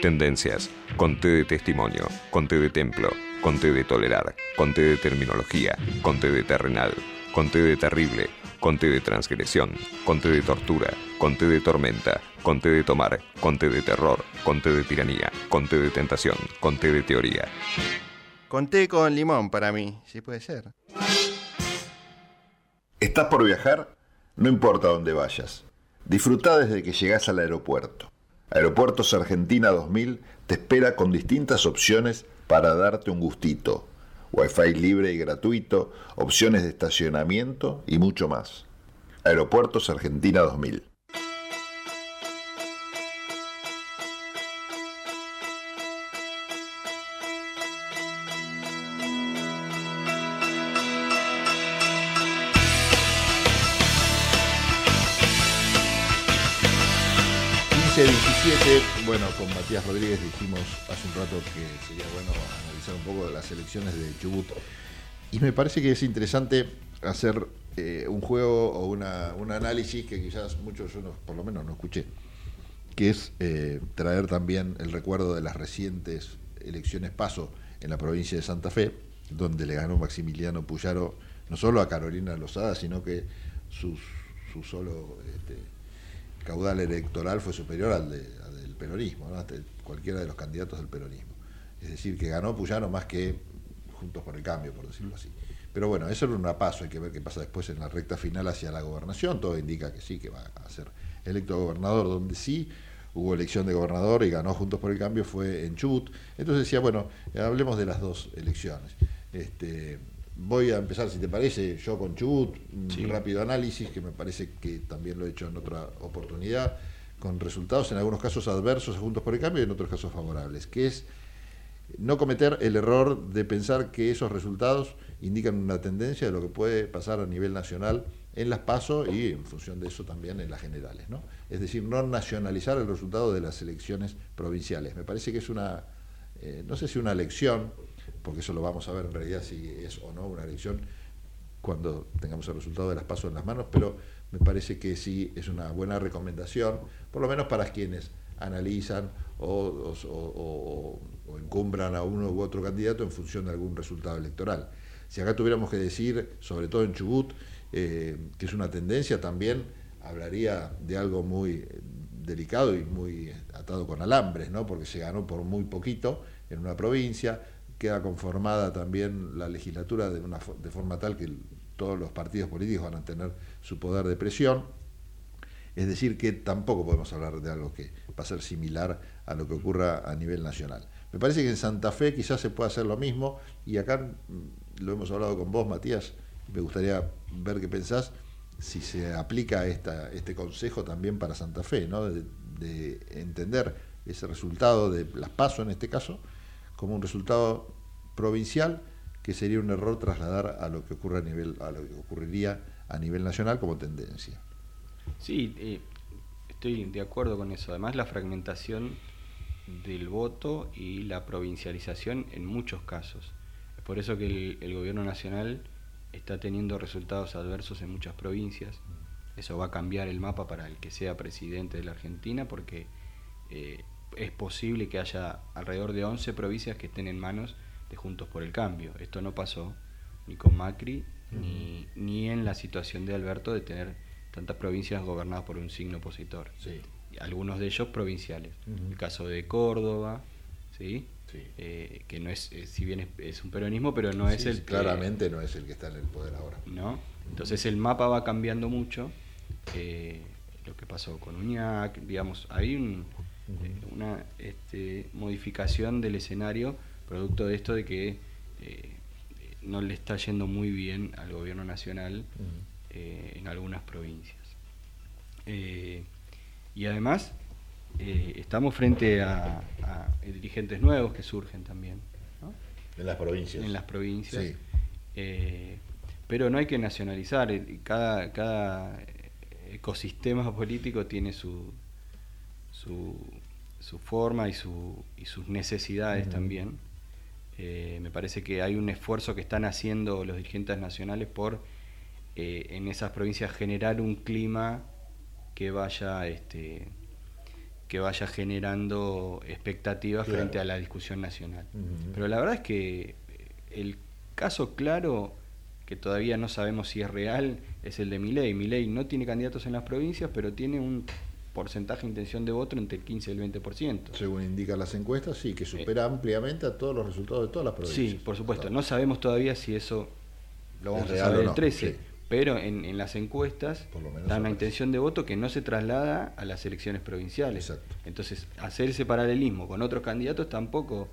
Tendencias, conté de testimonio, conté de templo, conté de tolerar, conté de terminología, conté de terrenal, conté de terrible conté de transgresión, conté de tortura, conté de tormenta, conté de tomar, conté de terror, conté de tiranía, conté de tentación, conté de teoría. Conté con limón para mí, si puede ser. ¿Estás por viajar? No importa dónde vayas. Disfruta desde que llegas al aeropuerto. Aeropuertos Argentina 2000 te espera con distintas opciones para darte un gustito Wi-Fi libre y gratuito, opciones de estacionamiento y mucho más. Aeropuertos Argentina 2000. 17, bueno, con Matías Rodríguez dijimos hace un rato que sería bueno analizar un poco de las elecciones de Chubut. Y me parece que es interesante hacer eh, un juego o una, un análisis que quizás muchos, yo por lo menos no escuché, que es eh, traer también el recuerdo de las recientes elecciones paso en la provincia de Santa Fe, donde le ganó Maximiliano Puyaro no solo a Carolina Lozada, sino que su solo... Este, caudal electoral fue superior al, del peronismo, cualquiera de los candidatos del peronismo. Es decir, que ganó Puyano más que Juntos por el Cambio, por decirlo así. Pero bueno, eso era un paso, hay que ver qué pasa después en la recta final hacia la gobernación. Todo indica que sí, que va a ser electo gobernador, donde sí hubo elección de gobernador y ganó Juntos por el Cambio fue en Chubut. Entonces decía, bueno, hablemos de las dos elecciones. Este, Voy a empezar, si te parece, yo con Chubut, un rápido análisis, que me parece que también lo he hecho en otra oportunidad, con resultados en algunos casos adversos a Juntos por el Cambio y en otros casos favorables, que es no cometer el error de pensar que esos resultados indican una tendencia de lo que puede pasar a nivel nacional en las PASO y en función de eso también en las generales. ¿no? Es decir, no nacionalizar el resultado de las elecciones provinciales. Me parece que es una, eh, no sé si una lección, porque eso lo vamos a ver en realidad si es o no una elección cuando tengamos el resultado de las pasos en las manos, pero me parece que sí es una buena recomendación, por lo menos para quienes analizan o, encumbran a uno u otro candidato en función de algún resultado electoral. Si acá tuviéramos que decir, sobre todo en Chubut, eh, que es una tendencia, también hablaría de algo muy delicado y muy atado con alambres, ¿no? porque se ganó por muy poquito en una provincia, queda conformada también la legislatura de, una, de forma tal que todos los partidos políticos van a tener su poder de presión. Es decir, que tampoco podemos hablar de algo que va a ser similar a lo que ocurra a nivel nacional. Me parece que en Santa Fe quizás se pueda hacer lo mismo, y acá mm, lo hemos hablado con vos, Matías, me gustaría ver qué pensás, si se aplica esta, este consejo también para Santa Fe, ¿no? de, de entender ese resultado de las pasos en este caso, como un resultado provincial que sería un error trasladar a lo que ocurre a nivel a lo que ocurriría a nivel nacional como tendencia. Sí, eh, estoy de acuerdo con eso. Además la fragmentación del voto y la provincialización en muchos casos. Es por eso que el, gobierno nacional está teniendo resultados adversos en muchas provincias. Eso va a cambiar el mapa para el que sea presidente de la Argentina porque eh, es posible que haya alrededor de 11 provincias que estén en manos de Juntos por el Cambio. Esto no pasó ni con Macri ni, ni, en la situación de Alberto de tener tantas provincias gobernadas por un signo opositor. Sí. Algunos de ellos provinciales. El caso de Córdoba, ¿sí? Eh, que no es, eh, si bien es, un peronismo, pero no es el claramente no es el que está en el poder ahora. ¿no? Entonces el mapa va cambiando mucho. Eh, lo que pasó con Uñac, digamos, hay un, eh, una este, modificación del escenario producto de esto de que eh, no le está yendo muy bien al gobierno nacional eh, en algunas provincias. y además estamos frente a, dirigentes nuevos que surgen también. En las provincias. En las provincias. pero no hay que nacionalizar, cada, cada ecosistema político tiene su, su, forma y, su, y sus necesidades también. Eh, me parece que hay un esfuerzo que están haciendo los dirigentes nacionales por eh, en esas provincias generar un clima que vaya este que vaya generando expectativas frente a la discusión nacional. Pero la verdad es que el caso claro que todavía no sabemos si es real es el de Milei. Milei no tiene candidatos en las provincias, pero tiene un porcentaje de intención de voto entre el 15 y el 20%. Según indican las encuestas, sí, que supera ampliamente a todos los resultados de todas las provincias. Sí, por supuesto. No sabemos todavía si eso lo vamos a saber el 13, pero en, las encuestas dan una intención de voto que no se traslada a las elecciones provinciales. Entonces, hacer ese paralelismo con otros candidatos tampoco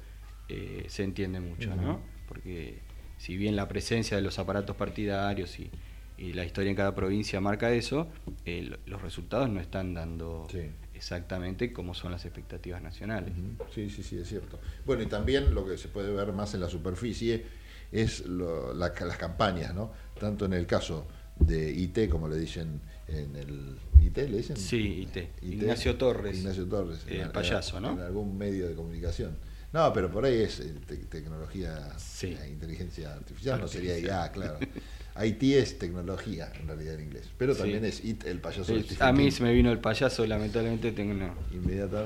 eh, se entiende mucho, ¿no? Porque si bien la presencia de los aparatos partidarios y, la historia en cada provincia marca eso, eh, los resultados no están dando exactamente como son las expectativas nacionales. Sí, sí, sí, es cierto. Bueno, y también lo que se puede ver más en la superficie es las campañas, ¿no? Tanto en el caso de IT, como le dicen en el IT, ¿le dicen? Sí, IT. Ignacio Torres. Ignacio Torres. El payaso, ¿no? En algún medio de comunicación. No, pero por ahí es eh, tecnología, eh, inteligencia artificial, no sería IA, claro. IT es tecnología, en realidad en inglés. Pero también es IT, el payaso de A mí se me vino el payaso, lamentablemente tengo una,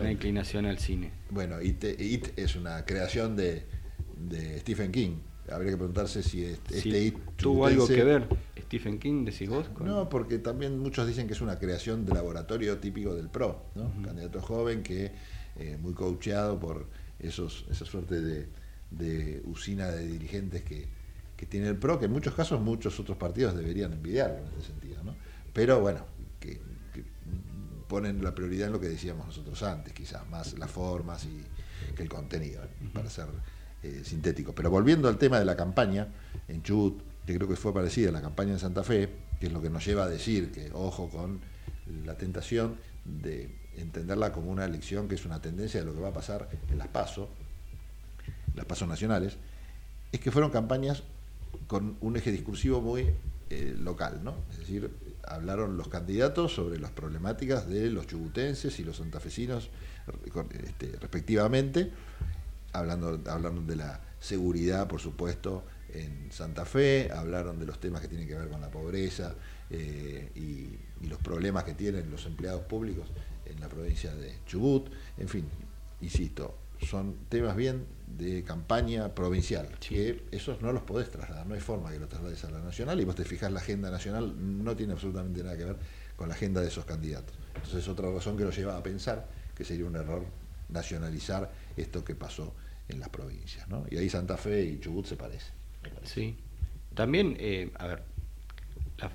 una inclinación al cine. Bueno, IT, IT es una creación de, de Stephen King. Habría que preguntarse si este IT tuvo algo que ver Stephen King, decís vos. No, porque también muchos dicen que es una creación de laboratorio típico del PRO, ¿no? candidato joven que, eh, muy coacheado por esos, esa suerte de, usina de dirigentes que, tiene el PRO, que en muchos casos muchos otros partidos deberían envidiarlo en ese sentido. ¿no? Pero bueno, que, ponen la prioridad en lo que decíamos nosotros antes, quizás más las formas y que el contenido, para ser eh, sintético. Pero volviendo al tema de la campaña, en Chubut, que creo que fue parecida a la campaña en Santa Fe, que es lo que nos lleva a decir que ojo con la tentación de entenderla como una elección que es una tendencia de lo que va a pasar en las PASO, las PASO nacionales, es que fueron campañas con un eje discursivo muy eh, local, ¿no? Es decir, hablaron los candidatos sobre las problemáticas de los chubutenses y los santafesinos este, respectivamente, hablando, hablando de la seguridad, por supuesto, en Santa Fe, hablaron de los temas que tienen que ver con la pobreza eh, y, los problemas que tienen los empleados públicos en la provincia de Chubut, en fin, insisto, son temas bien de campaña provincial, que esos no los podés trasladar, no hay forma que los traslades a la nacional y vos te fijas la agenda nacional no tiene absolutamente nada que ver con la agenda de esos candidatos. Entonces es otra razón que nos lleva a pensar que sería un error nacionalizar esto que pasó en las provincias. ¿no? Y ahí Santa Fe y Chubut se parecen. Sí. También, eh, a ver,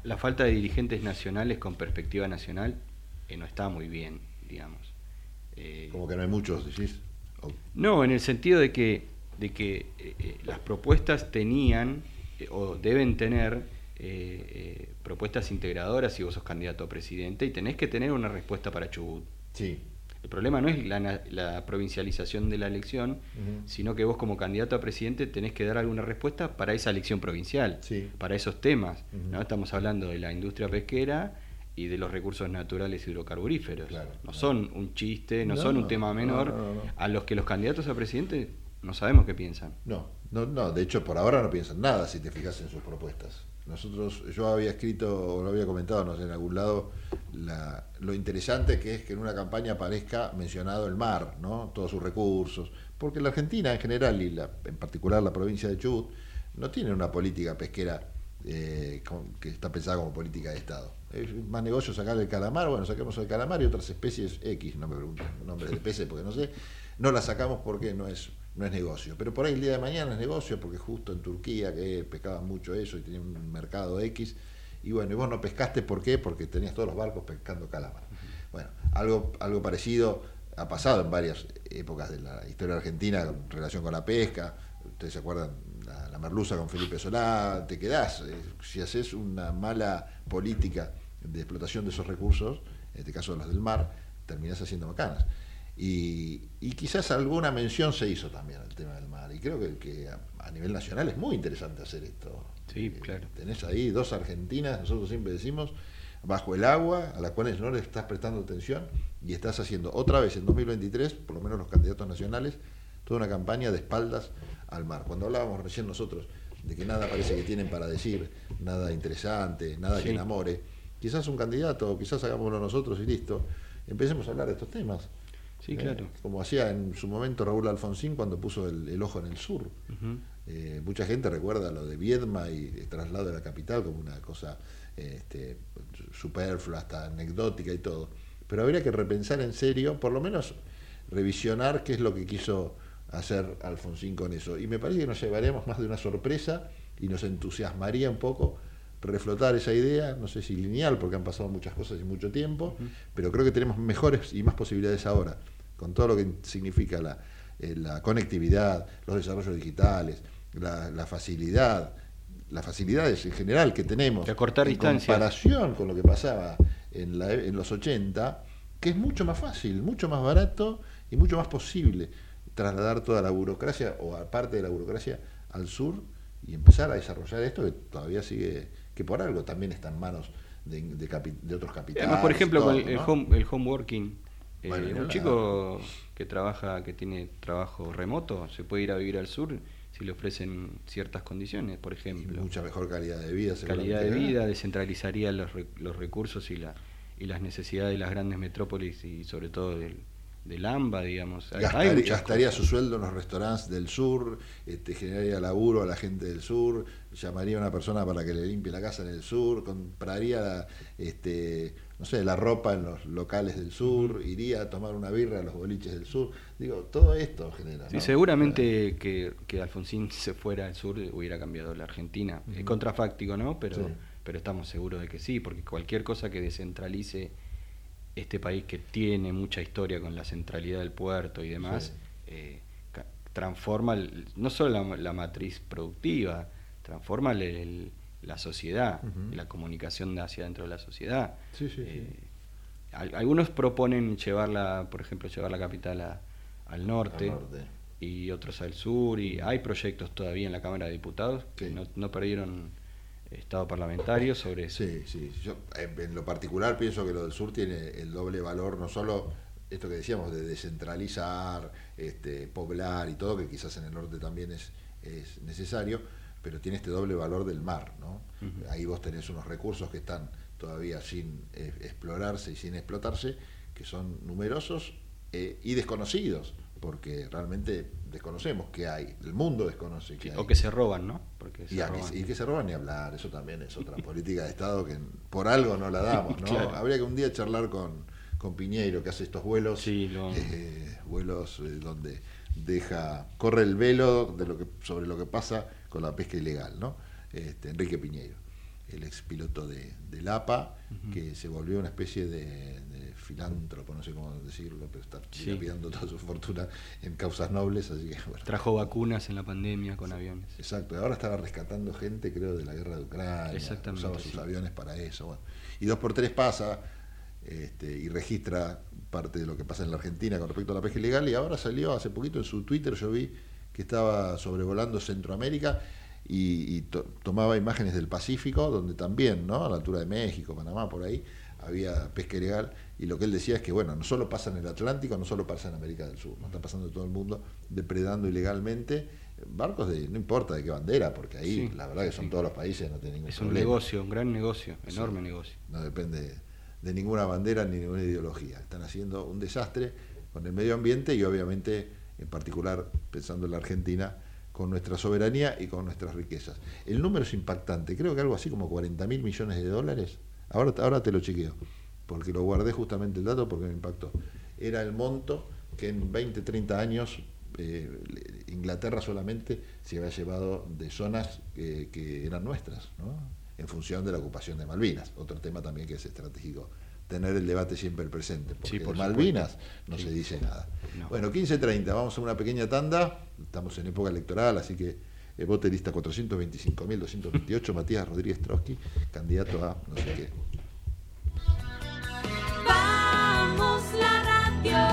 la, falta de dirigentes nacionales con perspectiva nacional eh, no está muy bien, digamos. Eh, Como que no hay muchos, decís. No, en el sentido de que, de que las propuestas tenían o deben tener propuestas integradoras si vos sos candidato a presidente y tenés que tener una respuesta para Chubut. Sí. El problema no es la, provincialización de la elección, sino que vos como candidato a presidente tenés que dar alguna respuesta para esa elección provincial, para esos temas. ¿no? Estamos hablando de la industria pesquera y de los recursos naturales hidrocarburíferos. no son un chiste, no, son un tema menor a los que los candidatos a presidente no sabemos qué piensan. No, no, no, de hecho por ahora no piensan nada si te fijas en sus propuestas. Nosotros, yo había escrito o lo había comentado, no sé, en algún lado, lo interesante que es que en una campaña aparezca mencionado el mar, ¿no? Todos sus recursos, porque la Argentina en general y la, en particular la provincia de Chubut no tiene una política pesquera eh, que está pensada como política de Estado. Más negocio sacar el calamar, bueno, saquemos el calamar y otras especies X, no me pregunten nombres de peces porque no sé, no las sacamos porque no es no es negocio. Pero por ahí el día de mañana es negocio porque justo en Turquía, que pescaban mucho eso y tenían un mercado X, y bueno, y vos no pescaste, ¿por qué? Porque tenías todos los barcos pescando calamar. Bueno, algo, algo parecido ha pasado en varias épocas de la historia argentina en relación con la pesca. Ustedes se acuerdan, la, merluza con Felipe Solá, te quedás. Eh, si haces una mala política de explotación de esos recursos, en este caso los del mar, terminás haciendo macanas. Y, quizás alguna mención se hizo también al tema del mar. Y creo que, a, nivel nacional es muy interesante hacer esto. Sí, eh, claro. Tenés ahí dos argentinas, nosotros siempre decimos, bajo el agua, a las cuales no le estás prestando atención y estás haciendo otra vez en 2023, por lo menos los candidatos nacionales, toda una campaña de espaldas al mar. Cuando hablábamos recién nosotros de que nada parece que tienen para decir, nada interesante, nada que enamore, quizás un candidato, quizás hagámoslo nosotros y listo, empecemos a hablar de estos temas. Sí, claro. como hacía en su momento Raúl Alfonsín cuando puso el, ojo en el sur. Eh, mucha gente recuerda lo de Viedma y el traslado de la capital como una cosa este, superflua, hasta anecdótica y todo. Pero habría que repensar en serio, por lo menos revisionar qué es lo que quiso hacer Alfonsín con eso. Y me parece que nos llevaríamos más de una sorpresa y nos entusiasmaría un poco reflotar esa idea, no sé si lineal, porque han pasado muchas cosas y mucho tiempo, pero creo que tenemos mejores y más posibilidades ahora con todo lo que significa la, eh, la conectividad, los desarrollos digitales, la, facilidad, las facilidades en general que tenemos. De cortar en comparación con lo que pasaba en, la, en los 80, que es mucho más fácil, mucho más barato y mucho más posible trasladar toda la burocracia o parte de la burocracia al sur y empezar a desarrollar esto que todavía sigue, que por algo también está en manos de, de, otros capitales. Además, por ejemplo, con el, home, el home working, eh, un chico que trabaja, que tiene trabajo remoto, se puede ir a vivir al sur si le ofrecen ciertas condiciones, por ejemplo. mucha mejor calidad de vida. Calidad de vida, descentralizaría los, los recursos y, la, y las necesidades de las grandes metrópolis y sobre todo del, del AMBA, digamos. Gastaría, su sueldo en los restaurantes del sur, este, generaría laburo a la gente del sur, llamaría a una persona para que le limpie la casa en el sur, compraría este, no sé, la ropa en los locales del sur, iría a tomar una birra a los boliches del sur. Digo, todo esto genera. Sí, seguramente que, que, Alfonsín se fuera al sur hubiera cambiado la Argentina. Es contrafáctico, ¿no? Pero, pero estamos seguros de que sí, porque cualquier cosa que descentralice este país que tiene mucha historia con la centralidad del puerto y demás, eh, transforma no solo la, matriz productiva, transforma la sociedad, la comunicación hacia dentro de la sociedad. Eh, algunos proponen llevarla, por ejemplo, llevar la capital al norte. y otros al sur y hay proyectos todavía en la Cámara de Diputados que no, no perdieron Estado parlamentario sobre eso. Sí, sí. Yo en lo particular pienso que lo del sur tiene el doble valor, no solo esto que decíamos de descentralizar, este, poblar y todo, que quizás en el norte también es, es necesario, pero tiene este doble valor del mar, ¿no? Ahí vos tenés unos recursos que están todavía sin eh, explorarse y sin explotarse, que son numerosos eh, y desconocidos porque realmente desconocemos qué hay, el mundo desconoce qué hay. O que se roban, ¿no? Porque y, Que, se roban ni hablar, eso también es otra política de Estado que por algo no la damos, ¿no? Habría que un día charlar con, con Piñeiro, que hace estos vuelos, sí, eh, vuelos donde deja, corre el velo de lo que, sobre lo que pasa con la pesca ilegal, ¿no? Este, Enrique Piñeiro, el ex piloto de, del APA, que se volvió una especie de filántropo, no sé cómo decirlo, pero está pidiendo toda su fortuna en causas nobles, así que Trajo vacunas en la pandemia con aviones. Exacto, ahora estaba rescatando gente, creo, de la guerra de Ucrania, usaba sus aviones para eso. Y dos por tres pasa este, y registra parte de lo que pasa en la Argentina con respecto a la pesca ilegal, y ahora salió hace poquito en su Twitter, yo vi que estaba sobrevolando Centroamérica y, tomaba imágenes del Pacífico, donde también, ¿no? A la altura de México, Panamá, por ahí, había pesca ilegal y lo que él decía es que, bueno, no solo pasa en el Atlántico, no solo pasa en América del Sur, no está pasando en todo el mundo depredando ilegalmente barcos de, no importa de qué bandera, porque ahí la verdad que son todos los países, no tienen ningún Es un negocio, un gran negocio, enorme negocio. No depende de ninguna bandera ni ninguna ideología. Están haciendo un desastre con el medio ambiente y obviamente, en particular, pensando en la Argentina, con nuestra soberanía y con nuestras riquezas. El número es impactante, creo que algo así como 40 mil millones de dólares. Ahora, ahora te lo chequeo porque lo guardé justamente el dato porque me impactó. Era el monto que en 20, 30 años eh, Inglaterra solamente se había llevado de zonas que eran nuestras, ¿no? en función de la ocupación de Malvinas. Otro tema también que es estratégico, tener el debate siempre presente, porque por Malvinas no se dice nada. Bueno, 15.30, vamos a una pequeña tanda, estamos en época electoral, así que eh, vote lista 425.228, Matías Rodríguez Trotsky, candidato a no sé qué. Vamos la radio,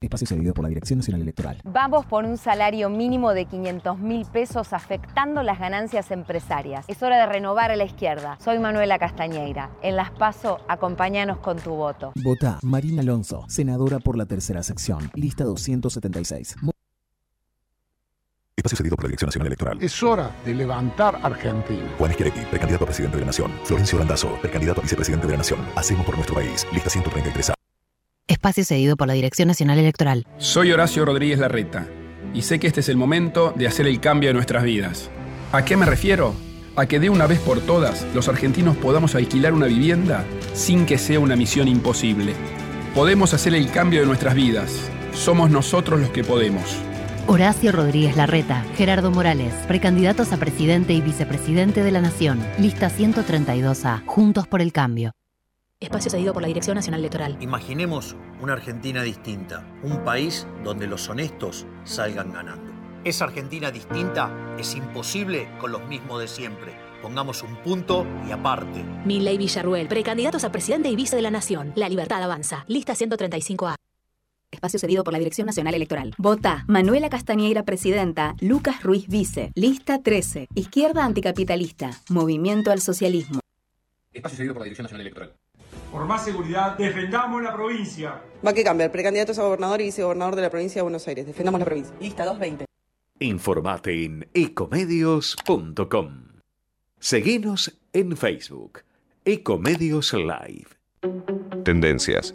Espacio cedido por la Dirección Nacional Electoral. Vamos por un salario mínimo de 500 mil pesos afectando las ganancias empresarias. Es hora de renovar a la izquierda. Soy Manuela Castañeira. En Las Paso, acompáñanos con tu voto. Vota Marina Alonso, senadora por la tercera sección, lista 276. Espacio cedido por la Dirección Nacional Electoral. Es hora de levantar Argentina. Juan Schiaretti, precandidato a presidente de la Nación. Florencio Landazzo, precandidato a vicepresidente de la Nación. Hacemos por nuestro país. Lista 133A. Espacio cedido por la Dirección Nacional Electoral. Soy Horacio Rodríguez Larreta y sé que este es el momento de hacer el cambio de nuestras vidas. ¿A qué me refiero? A que de una vez por todas los argentinos podamos alquilar una vivienda sin que sea una misión imposible. Podemos hacer el cambio de nuestras vidas. Somos nosotros los que podemos. Horacio Rodríguez Larreta, Gerardo Morales, precandidatos a presidente y vicepresidente de la Nación. Lista 132A. Juntos por el cambio. Espacio cedido por la Dirección Nacional Electoral. Imaginemos una Argentina distinta, un país donde los honestos salgan ganando. Esa Argentina distinta es imposible con los mismos de siempre. Pongamos un punto y aparte. Milley Villarruel, precandidatos a presidente y vice de la Nación. La libertad avanza. Lista 135A. Espacio cedido por la Dirección Nacional Electoral. Vota Manuela Castañeira, presidenta. Lucas Ruiz, vice. Lista 13. Izquierda anticapitalista. Movimiento al socialismo. Espacio cedido por la Dirección Nacional Electoral. Por más seguridad, defendamos la provincia. Va que cambiar. Precandidatos a gobernador y vicegobernador de la provincia de Buenos Aires. Defendamos la provincia. Lista 220. Informate en ecomedios.com. Seguinos en Facebook. Ecomedios Live. Tendencias.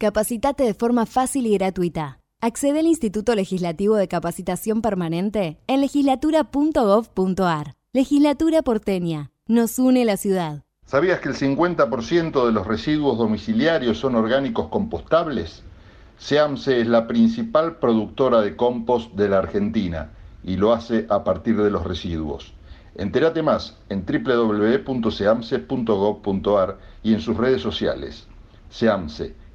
Capacitate de forma fácil y gratuita. Accede al Instituto Legislativo de Capacitación Permanente en legislatura.gov.ar. Legislatura porteña. Nos une la ciudad. ¿Sabías que el 50% de los residuos domiciliarios son orgánicos compostables? SEAMSE es la principal productora de compost de la Argentina y lo hace a partir de los residuos. Entérate más en www.seamse.gov.ar y en sus redes sociales. SEAMSE,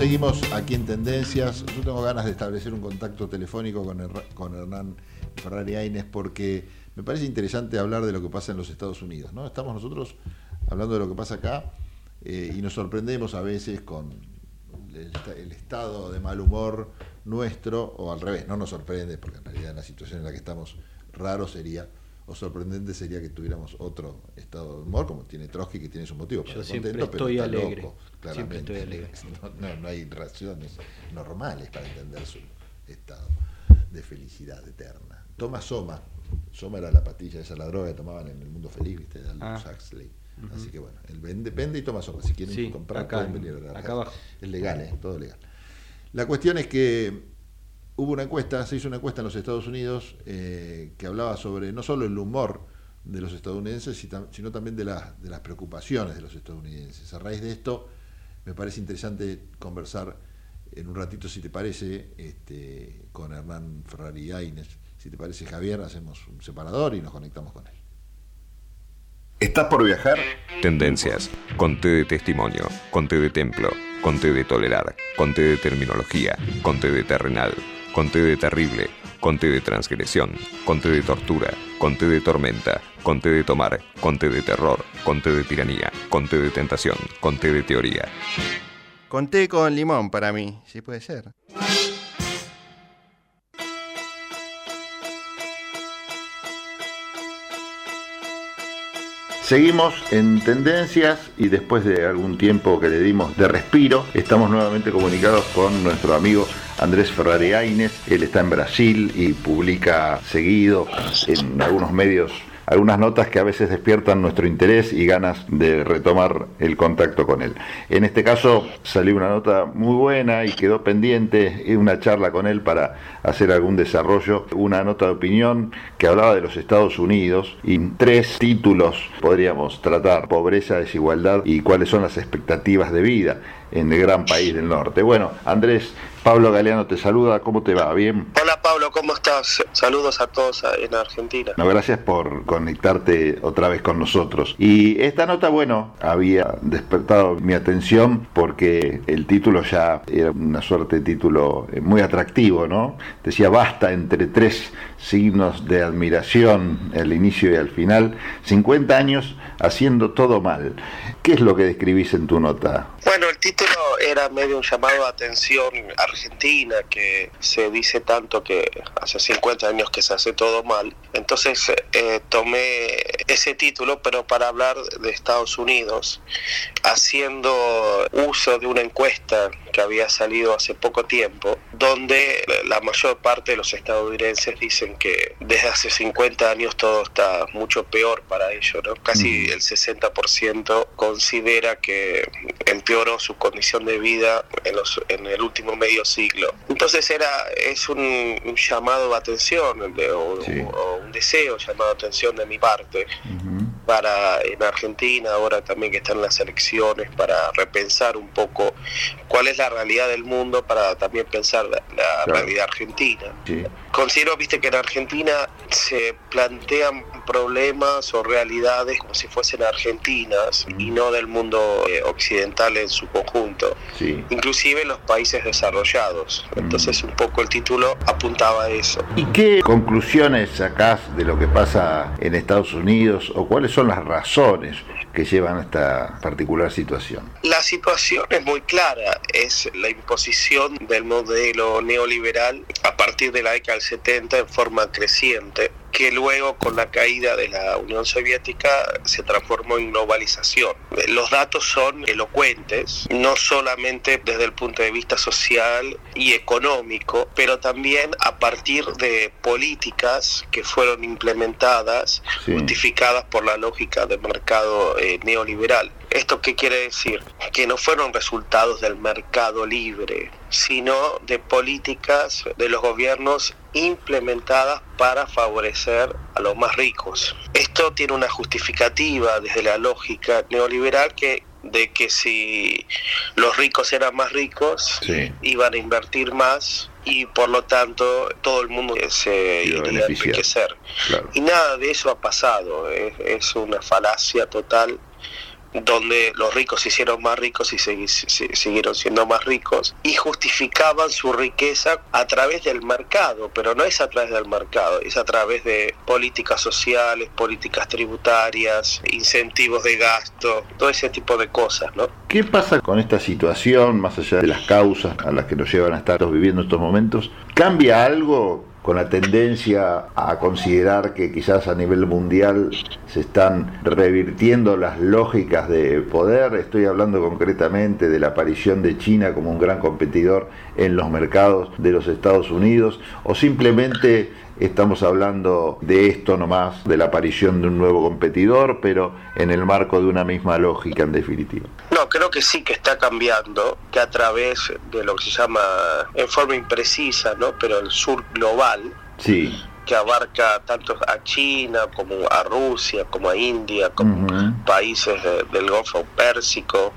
Seguimos aquí en Tendencias. Yo tengo ganas de establecer un contacto telefónico con, Her- con Hernán Ferrari Aines porque me parece interesante hablar de lo que pasa en los Estados Unidos. ¿no? Estamos nosotros hablando de lo que pasa acá eh, y nos sorprendemos a veces con el, el estado de mal humor nuestro, o al revés, no nos sorprende porque en realidad en la situación en la que estamos raro sería, o sorprendente sería que tuviéramos otro estado de humor, como tiene Trotsky, que tiene su motivo para Yo siempre contento, estoy pero está alegre. loco, claramente. estoy alegre. No, hay razones normales para entender su estado de felicidad eterna. Toma Soma. Soma era la patilla, esa la droga que tomaban en el mundo feliz, ¿viste? De Aldous Ah. Huxley. Así que bueno, él vende, vende y toma Soma. Si quieren Sí, comprar, acá, pueden venir a la acá abajo. Es legal, ¿eh? Todo legal. La cuestión es que hubo una encuesta, se hizo una encuesta en los Estados Unidos eh, que hablaba sobre no solo el humor de los estadounidenses, sino también de las preocupaciones de los estadounidenses. A raíz de esto, me parece interesante conversar en un ratito, si te parece, este, con Hernán Ferrari Aines. Si te parece, Javier, hacemos un separador y nos conectamos con él. ¿Estás por viajar? Tendencias. Conté de testimonio. Conté de templo. Conté de tolerar. Conté de terminología. Conté de terrenal. Conté de terrible. Conté de transgresión. Conté de tortura. Conté de tormenta. Conté de tomar. Conté de terror. Conté de tiranía. Conté de tentación. Conté de teoría. Conté con limón para mí, si puede ser. Seguimos en tendencias y después de algún tiempo que le dimos de respiro, estamos nuevamente comunicados con nuestro amigo Andrés Ferrari Aines. Él está en Brasil y publica seguido en algunos medios algunas notas que a veces despiertan nuestro interés y ganas de retomar el contacto con él. En este caso salió una nota muy buena y quedó pendiente eh, una charla con él para hacer algún desarrollo, una nota de opinión que hablaba de los Estados Unidos y tres títulos podríamos tratar, pobreza, desigualdad y cuáles son las expectativas de vida en el gran país del norte. Bueno, Andrés, Pablo Galeano te saluda, ¿cómo te va? ¿Bien? Hola Pablo, ¿cómo estás? Saludos a todos en Argentina. No, gracias por conectarte otra vez con nosotros. Y esta nota, bueno, había despertado mi atención porque el título ya era una suerte de título eh, muy atractivo, ¿no? Decía, basta entre tres signos de admiración, al inicio y al final, 50 años haciendo todo mal. ¿Qué es lo que describís en tu nota? Bueno, el título era medio un llamado a atención argentina, que se dice tanto que hace 50 años que se hace todo mal. Entonces eh, tomé ese título, pero para hablar de Estados Unidos, haciendo uso de una encuesta que había salido hace poco tiempo, donde la mayor parte de los estadounidenses dicen que desde hace 50 años todo está mucho peor para ellos, ¿no? Casi el 60% considera que empeoró su condición de vida en, los, en el último medio siglo. Entonces era es un, un llamado de atención de- o, Sí. o un deseo llamado de atención de mi parte para en Argentina ahora también que están las elecciones para repensar un poco cuál es la realidad del mundo para también pensar la, la Claro. realidad argentina. Sí. Considero, viste, que en Argentina se plantean problemas o realidades como si fuesen argentinas y no del mundo eh, occidental en su conjunto, Sí. inclusive en los países desarrollados. Entonces un poco el título apuntaba a eso. ¿Y qué conclusiones sacás de lo que pasa en Estados Unidos o cuáles son las razones que llevan a esta particular situación? La situación es muy clara, es la imposición del modelo neoliberal a partir de la década del 70 en forma creciente, que luego con la caída de la Unión Soviética se transformó en globalización. Los datos son elocuentes, no solamente desde el punto de vista social y económico, pero también a partir de políticas que fueron implementadas, Sí. justificadas por la lógica del mercado eh, neoliberal. ¿Esto qué quiere decir? Que no fueron resultados del mercado libre, sino de políticas de los gobiernos implementadas para favorecer a los más ricos. Esto tiene una justificativa desde la lógica neoliberal que de que si los ricos eran más ricos, Sí. iban a invertir más y por lo tanto todo el mundo se Iba a enriquecer. Claro. Y nada de eso ha pasado, es, es una falacia total donde los ricos se hicieron más ricos y si- siguieron siendo más ricos y justificaban su riqueza a través del mercado, pero no es a través del mercado, es a través de políticas sociales, políticas tributarias, incentivos de gasto, todo ese tipo de cosas, ¿no? ¿Qué pasa con esta situación, más allá de las causas a las que nos llevan a estar viviendo estos momentos? ¿Cambia algo con la tendencia a considerar que quizás a nivel mundial se están revirtiendo las lógicas de poder. Estoy hablando concretamente de la aparición de China como un gran competidor en los mercados de los Estados Unidos o simplemente estamos hablando de esto nomás, de la aparición de un nuevo competidor, pero en el marco de una misma lógica en definitiva. No, creo que sí que está cambiando, que a través de lo que se llama, en forma imprecisa, ¿no? pero el sur global, sí que abarca tanto a China como a Rusia, como a India, como países del Golfo Pérsico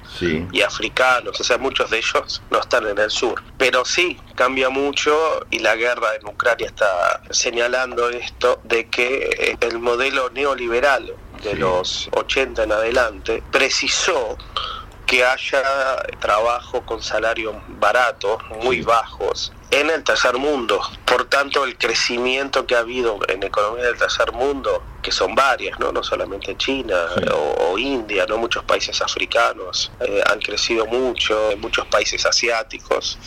y africanos, o sea, muchos de ellos no están en el sur. Pero sí, cambia mucho y la guerra en Ucrania está señalando esto de que el modelo neoliberal de los 80 en adelante precisó que haya trabajo con salarios baratos, muy bajos, en el tercer mundo. Por tanto, el crecimiento que ha habido en economía del tercer mundo, que son varias, no, no solamente China o, India, no muchos países africanos eh, han crecido mucho, muchos países asiáticos,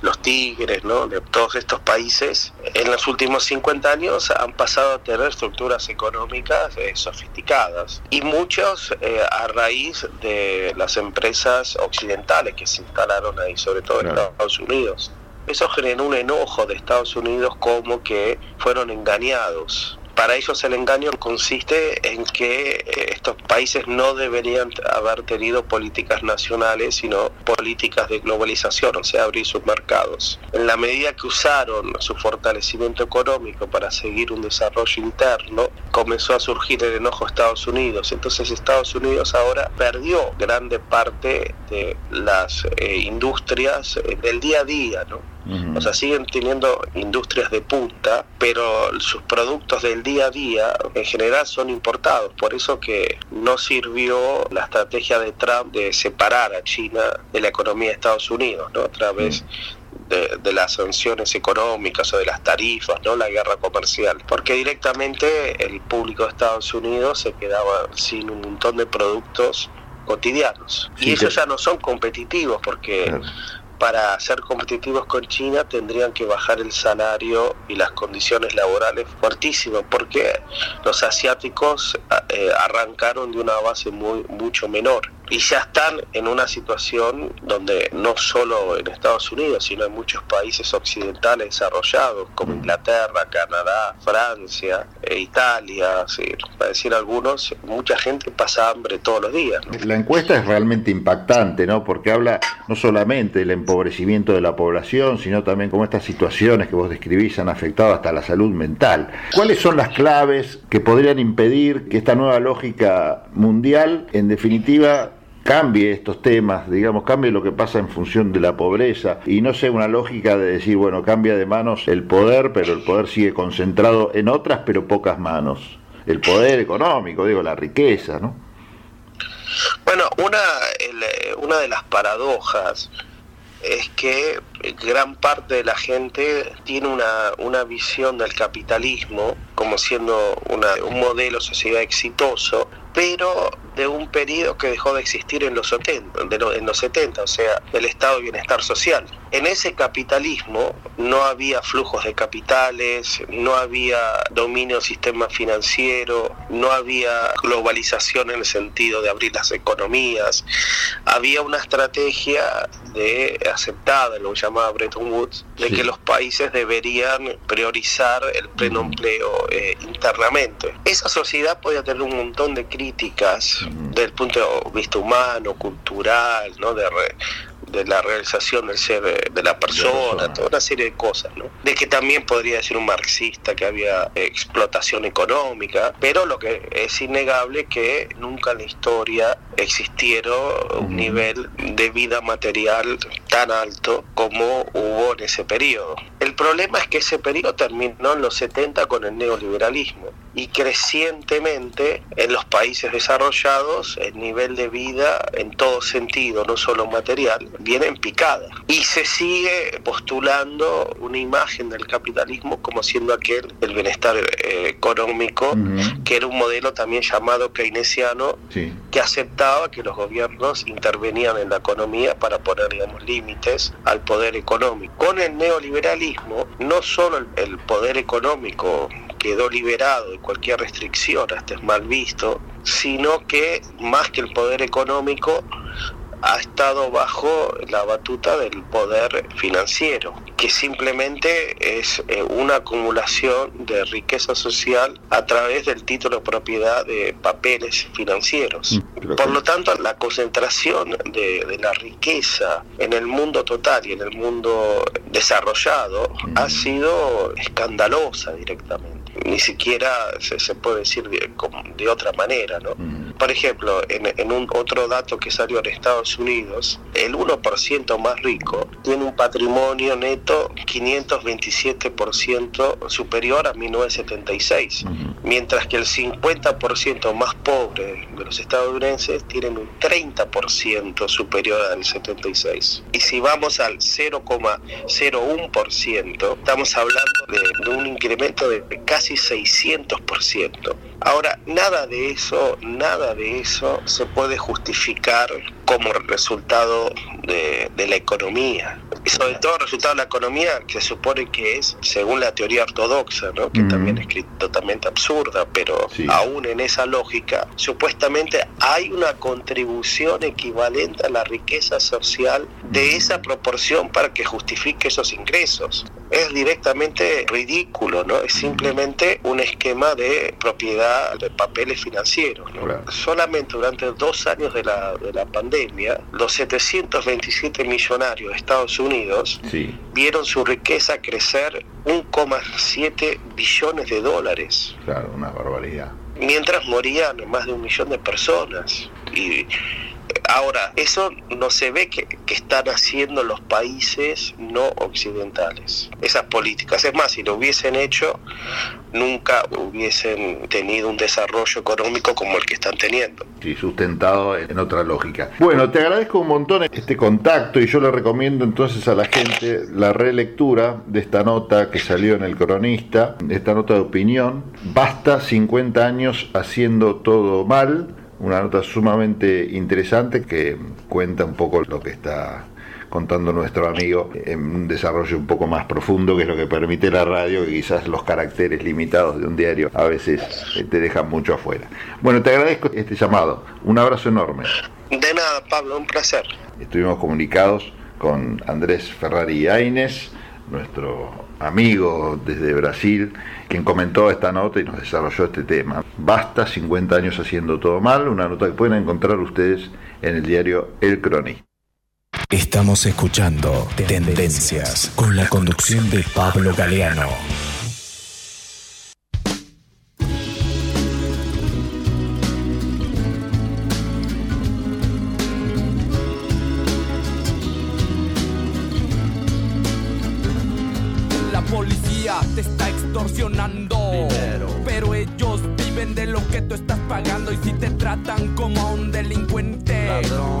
los tigres, ¿no? de todos estos países, en los últimos 50 años han pasado a tener estructuras económicas eh, sofisticadas y muchos eh, a raíz de las empresas occidentales que se instalaron ahí, sobre todo en Estados Unidos. Eso generó un enojo de Estados Unidos como que fueron engañados para ellos el engaño consiste en que eh, estos países no deberían haber tenido políticas nacionales, sino políticas de globalización, o sea, abrir sus mercados. En la medida que usaron su fortalecimiento económico para seguir un desarrollo interno, comenzó a surgir el enojo de Estados Unidos. Entonces Estados Unidos ahora perdió grande parte de las eh, industrias eh, del día a día, ¿no? O sea, siguen teniendo industrias de punta, pero sus productos del día a día en general son importados. Por eso que no sirvió la estrategia de Trump de separar a China de la economía de Estados Unidos, ¿no? A través de, las sanciones económicas o de las tarifas, ¿no? La guerra comercial. Porque directamente el público de Estados Unidos se quedaba sin un montón de productos cotidianos. y ellos ya no son competitivos porque para ser competitivos con China tendrían que bajar el salario y las condiciones laborales fuertísimo, porque los asiáticos eh, arrancaron de una base muy mucho menor y ya están en una situación donde no solo en Estados Unidos, sino en muchos países occidentales desarrollados, como Inglaterra, Canadá, Francia, e Italia, para decir algunos, mucha gente pasa hambre todos los días. La encuesta es realmente impactante, ¿no? Porque habla no solamente del empobrecimiento de la población, sino también cómo estas situaciones que vos describís han afectado hasta la salud mental. ¿Cuáles son las claves que podrían impedir que esta nueva lógica mundial, en definitiva, cambie estos temas, digamos, cambie lo que pasa en función de la pobreza y no sea una lógica de decir, bueno, cambia de manos el poder, pero el poder sigue concentrado en otras, pero pocas manos. El poder económico, digo, la riqueza, ¿no? Bueno, una, una de las paradojas es que gran parte de la gente tiene una, una visión del capitalismo como siendo un modelo sociedad exitoso, pero de un periodo que dejó de existir en los 70, en los 70, o sea, el estado de bienestar social. En ese capitalismo no había flujos de capitales, no había dominio del sistema financiero, no había globalización en el sentido de abrir las economías, había una estrategia de aceptada, lo llamaba Bretton Woods, de que los países deberían priorizar el pleno empleo eh, internamente. Esa sociedad podía tener un montón de críticas desde el punto de vista humano, cultural, ¿no? de, de la realización del ser eh, de la persona, toda una serie de cosas, ¿no? De que también podría decir un marxista que había explotación económica, pero lo que es innegable que nunca en la historia existieron un nivel de vida material tan alto como hubo en ese periodo. El problema es que ese periodo terminó en los 70 con el neoliberalismo y crecientemente en los países desarrollados el nivel de vida en todo sentido, no solo material, viene en picada. Y se sigue postulando una imagen del capitalismo como siendo aquel el bienestar eh, económico, que era un modelo también llamado keynesiano, que aceptaba que los gobiernos intervenían en la economía para poner digamos, al poder económico. Con el neoliberalismo, no solo el, el poder económico quedó liberado de cualquier restricción, hasta es mal visto, sino que más que el poder económico ha estado bajo la batuta del poder financiero, que simplemente es eh, una acumulación de riqueza social a través del título de propiedad de papeles financieros. Mm, Por lo tanto, la concentración de, de la riqueza en el mundo total y en el mundo desarrollado Mm. ha sido escandalosa directamente ni siquiera se, se puede decir de, de otra manera, ¿no? Por ejemplo, en, en un otro dato que salió en Estados Unidos, el 1% más rico tiene un patrimonio neto 527% superior a 1976, mientras que el 50% más pobre de los estadounidenses tienen un 30% superior al 76. Y si vamos al 0,01%, estamos hablando de, de un incremento de casi 600%. Ahora, nada de eso, nada de eso se puede justificar como resultado de, de la economía. Y sobre todo resultado de la economía que se supone que es, según la teoría ortodoxa, ¿no? que también es totalmente absurda, pero aún en esa lógica, supuestamente hay una contribución equivalente a la riqueza social de esa proporción para que justifique esos ingresos. Es directamente ridículo, ¿no? Es simplemente un esquema de propiedad de papeles financieros. ¿no? Solamente durante dos años de la, de la pandemia, los 727 millonarios de Estados Unidos Sí. vieron su riqueza crecer 1,7 billones de dólares, Claro, una barbaridad. mientras morían más de un millón de personas. Y ahora, eso no se ve que, que están haciendo los países no occidentales, esas políticas. Es más, si lo hubiesen hecho, nunca hubiesen tenido un desarrollo económico como el que están teniendo. Sí, sustentado en otra lógica. Bueno, te agradezco un montón este contacto y yo le recomiendo entonces a la gente la relectura de esta nota que salió en el cronista, esta nota de opinión. Basta 50 años haciendo todo mal, una nota sumamente interesante que cuenta un poco lo que está contando nuestro amigo en un desarrollo un poco más profundo que es lo que permite la radio, que quizás los caracteres limitados de un diario a veces eh, te dejan mucho afuera. Bueno, te agradezco este llamado. Un abrazo enorme. De nada, Pablo, un placer. Estuvimos comunicados con Andrés Ferrari Aines, nuestro amigo desde Brasil, quien comentó esta nota y nos desarrolló este tema. Basta 50 años haciendo todo mal, una nota que pueden encontrar ustedes en el diario El Cronista. Estamos escuchando Tendencias con la conducción de Pablo Galeano. Te está extorsionando. Pero ellos viven de lo que tú estás pagando. Y si te tratan como a un delincuente, no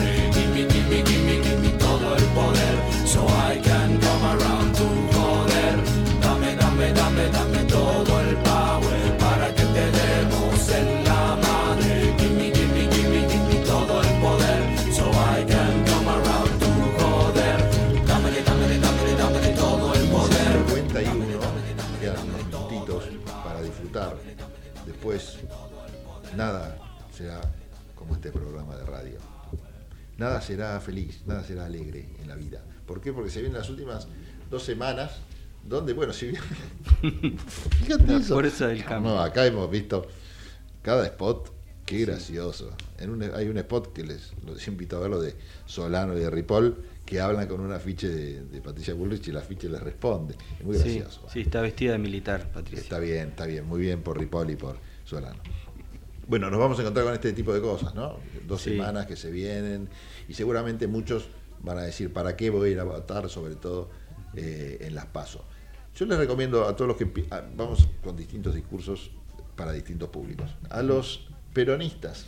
Nada será como este programa de radio. Nada será feliz, nada será alegre en la vida. ¿Por qué? Porque se vienen las últimas dos semanas donde, bueno, si bien... Fíjate La eso. fuerza del cambio. No, acá hemos visto cada spot, qué gracioso. En un- hay un spot que les, los invito a verlo de Solano y de Ripoll, que hablan con un afiche de, de Patricia Bullrich y el afiche les responde. Es muy Sí, gracioso. sí, está vestida de militar, Patricia. Está bien, está bien, muy bien por Ripoll y por Solano. Bueno, nos vamos a encontrar con este tipo de cosas, ¿no? Dos Sí. semanas que se vienen y seguramente muchos van a decir, ¿para qué voy a ir a votar? Sobre todo eh, en las pasos. Yo les recomiendo a todos los que a- vamos con distintos discursos para distintos públicos. A los peronistas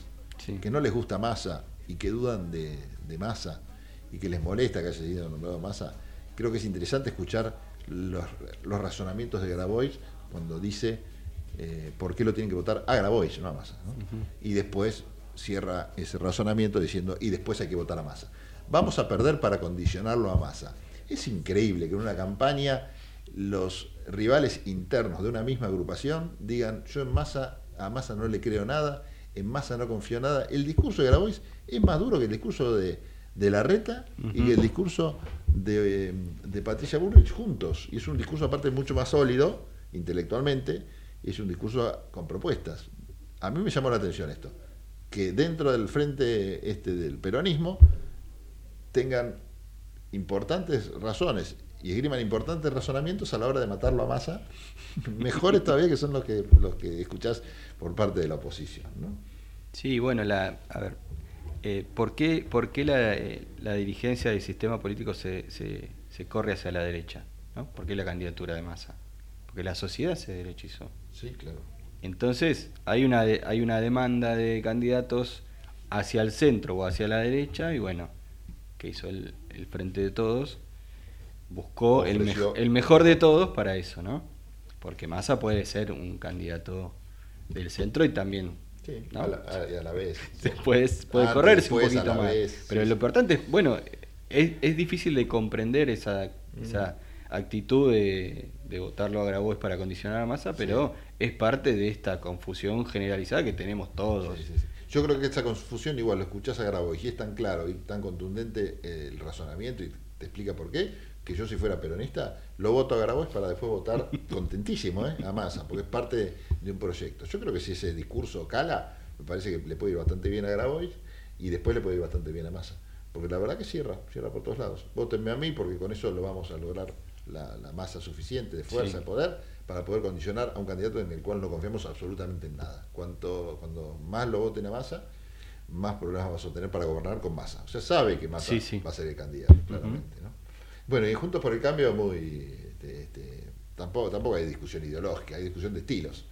que no les gusta Massa y que dudan de, de Massa y que les molesta que haya sido nombrado Massa, creo que es interesante escuchar los, los razonamientos de Grabois cuando dice eh, por qué lo tienen que votar a Grabois, no a Massa. ¿no? Y después cierra ese razonamiento diciendo, y después hay que votar a Massa. Vamos a perder para condicionarlo a Massa. Es increíble que en una campaña los rivales internos de una misma agrupación digan, yo en Massa, a Massa no le creo nada, en Massa no confío nada. El discurso de Grabois es más duro que el discurso de, de Larreta y Ujú. que el discurso de, de Patricia Bullrich juntos. Y es un discurso aparte mucho más sólido intelectualmente, y es un discurso con propuestas. A mí me llamó la atención esto, que dentro del frente este del peronismo tengan importantes razones y esgriman importantes razonamientos a la hora de matarlo a masa, mejores todavía que son los que los que escuchás por parte de la oposición. ¿no? Sí, bueno, la, a ver, eh, ¿por qué, por qué la, eh, la dirigencia del sistema político se, se, se corre hacia la derecha? ¿no? ¿Por qué la candidatura de masa? Porque la sociedad se derechizó. Sí, claro. Entonces, hay una, de- hay una demanda de candidatos hacia el centro o hacia la derecha, y bueno, que hizo el, el Frente de Todos, buscó el, mejo- el mejor de todos para eso, ¿no? Porque Massa puede ser un candidato del centro y también Sí, ¿no? a, la, a- la vez. Después puede Antes, correrse un después, poquito más. vez, Pero sí, lo importante es, bueno, es, es difícil de comprender esa, esa actitud de, de votarlo a Grabois para condicionar a masa, pero es parte de esta confusión generalizada que tenemos todos. Yo creo que esta confusión, igual lo escuchás a Grabois y es tan claro y tan contundente eh, el razonamiento y te explica por qué, que yo si fuera peronista lo voto a Grabois para después votar contentísimo ¿eh? a Massa, porque es parte de un proyecto. Yo creo que si ese discurso cala, me parece que le puede ir bastante bien a Grabois y después le puede ir bastante bien a Massa. Porque la verdad que cierra, cierra por todos lados. Votenme a mí porque con eso lo vamos a lograr la, la masa suficiente de fuerza, Sí. de poder, para poder condicionar a un candidato en el cual no confiamos absolutamente en nada. Cuanto, cuando más lo voten a Massa, más problemas vas a tener para gobernar con Massa. O sea, sabe que Sí, sí. va a ser el candidato, claramente. ¿no? Bueno, y Juntos por el Cambio, muy. este, este, tampoco, tampoco hay discusión ideológica, hay discusión de estilos.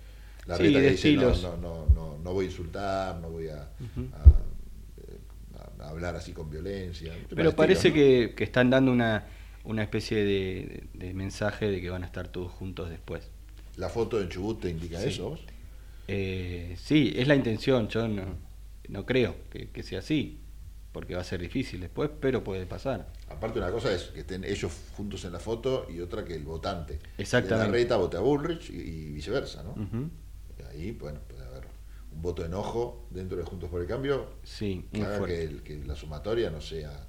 La Sí, de dice, no, estilos. no, no, no, no voy a insultar, no voy a, Ujú. a- a hablar así con violencia. Pero parece ¿no? que, que están dando una, una especie de, de mensaje de que van a estar todos juntos después. ¿La foto en Chubut te indica Sí. eso? Eh, sí, es la intención, yo no, no creo que, que sea así, porque va a ser difícil después, pero puede pasar. Aparte una cosa es que estén ellos juntos en la foto y otra que el votante Exactamente. de la reta vote a Bullrich y, y viceversa, ¿no? Ahí, bueno, puede haber un voto de enojo dentro de Juntos por el Cambio Sí, que muy haga fuerte. que, el- que la sumatoria no sea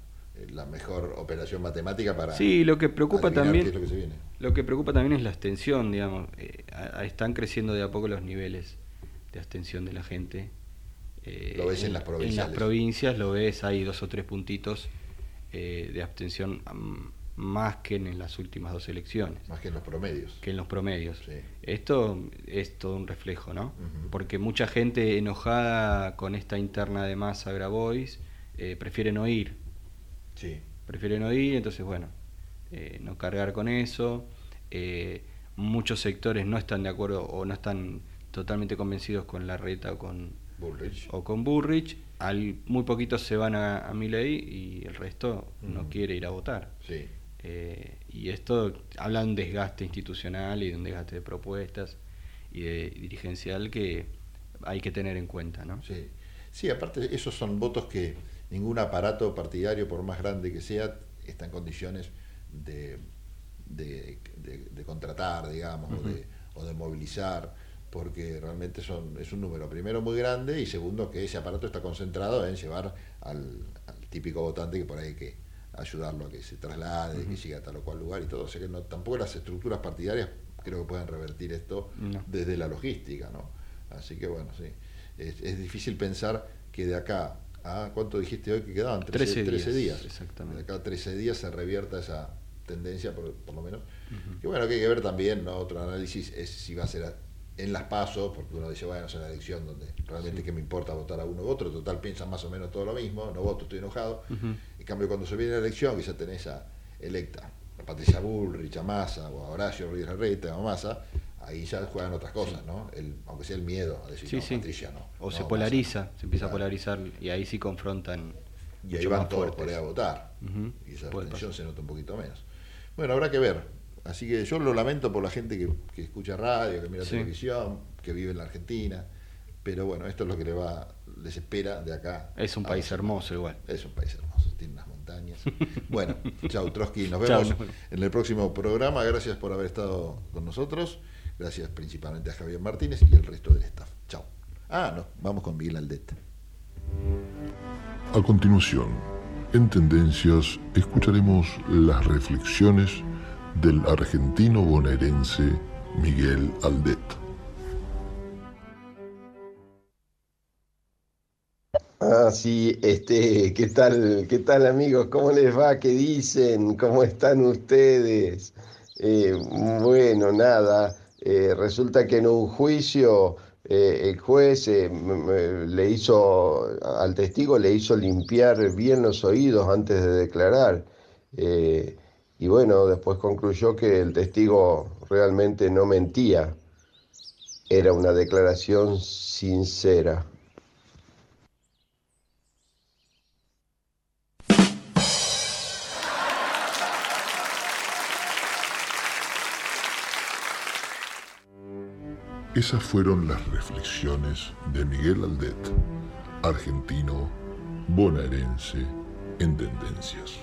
la mejor operación matemática para Sí, lo que preocupa también, lo que se viene. lo que preocupa también es la abstención, digamos. Eh, a- a- están creciendo de a poco los niveles de abstención de la gente. Eh, Lo ves en las En provinciales. las provincias lo ves, hay dos o tres puntitos eh, de abstención am, más que en las últimas dos elecciones. Más que en los promedios. Que en los promedios. Sí. Esto es todo un reflejo, ¿no? Porque mucha gente enojada con esta interna de masa Grabois eh, prefiere no ir. Sí. Prefiere no ir, entonces bueno, eh, no cargar con eso. Eh, muchos sectores no están de acuerdo o no están totalmente convencidos con la reta o con Bullrich. o con Bullrich. Al, muy poquitos se van a, a y el resto no quiere ir a votar. Sí. Eh, y esto habla de un desgaste institucional y de un desgaste de propuestas y de dirigencial que hay que tener en cuenta, ¿no? Sí. Sí, aparte esos son votos que ningún aparato partidario, por más grande que sea, está en condiciones de, de, de- de contratar, digamos, o, de, o de movilizar. porque realmente son, es un número, primero, muy grande y segundo, que ese aparato está concentrado en llevar al, típico votante que por ahí hay que ayudarlo a que se traslade, que llegue a tal o cual lugar y todo. O sea que no, tampoco las estructuras partidarias creo que pueden revertir esto desde la logística, ¿no? Así que bueno, sí. Es, es, difícil pensar que de acá a, ¿cuánto dijiste hoy que quedaban? 13, 13, días. Exactamente. De acá a 13 días se revierta esa tendencia, por, por lo menos. Que bueno, que hay que ver también, ¿no? Otro análisis es si va a ser en las pasos, porque uno dice, bueno, es una elección donde realmente que me importa votar a uno u otro, total piensan más o menos todo lo mismo, no voto, estoy enojado. En cambio, cuando se viene la elección, ya tenés a electa a Patricia Bullrich, a Massa, o a Horacio Rodríguez Larreta, o a Massa, ahí ya juegan otras cosas, ¿no? El, aunque sea el miedo a decir, no, Patricia no. O se polariza, se empieza a polarizar y ahí sí confrontan. Y ahí van todos por ahí a votar. Y esa tensión se nota un poquito menos. Bueno, habrá que ver. Así que yo lo lamento por la gente que, escucha radio, que mira televisión, que vive en la Argentina. Pero bueno, esto es lo que le va, les espera de acá. Es un país hermoso igual. Es un país hermoso, tiene unas montañas. bueno, chao Trotsky, nos vemos en el próximo programa. Gracias por haber estado con nosotros. Gracias principalmente a Javier Martínez y el resto del staff. Chao. Ah, no, vamos con Miguel Aldet. A continuación, en Tendencias, escucharemos las reflexiones del argentino bonaerense Miguel Aldet. Ah, sí, este, ¿qué tal, qué tal amigos? ¿Cómo les va? ¿Qué dicen? ¿Cómo están ustedes? Eh, bueno, nada, eh, resulta que en un juicio eh, el juez le hizo, al testigo le hizo limpiar bien los oídos antes de declarar. y bueno, después concluyó que el testigo realmente no mentía, era una declaración sincera. Esas fueron las reflexiones de Miguel Aldet, argentino, bonaerense, en tendencias.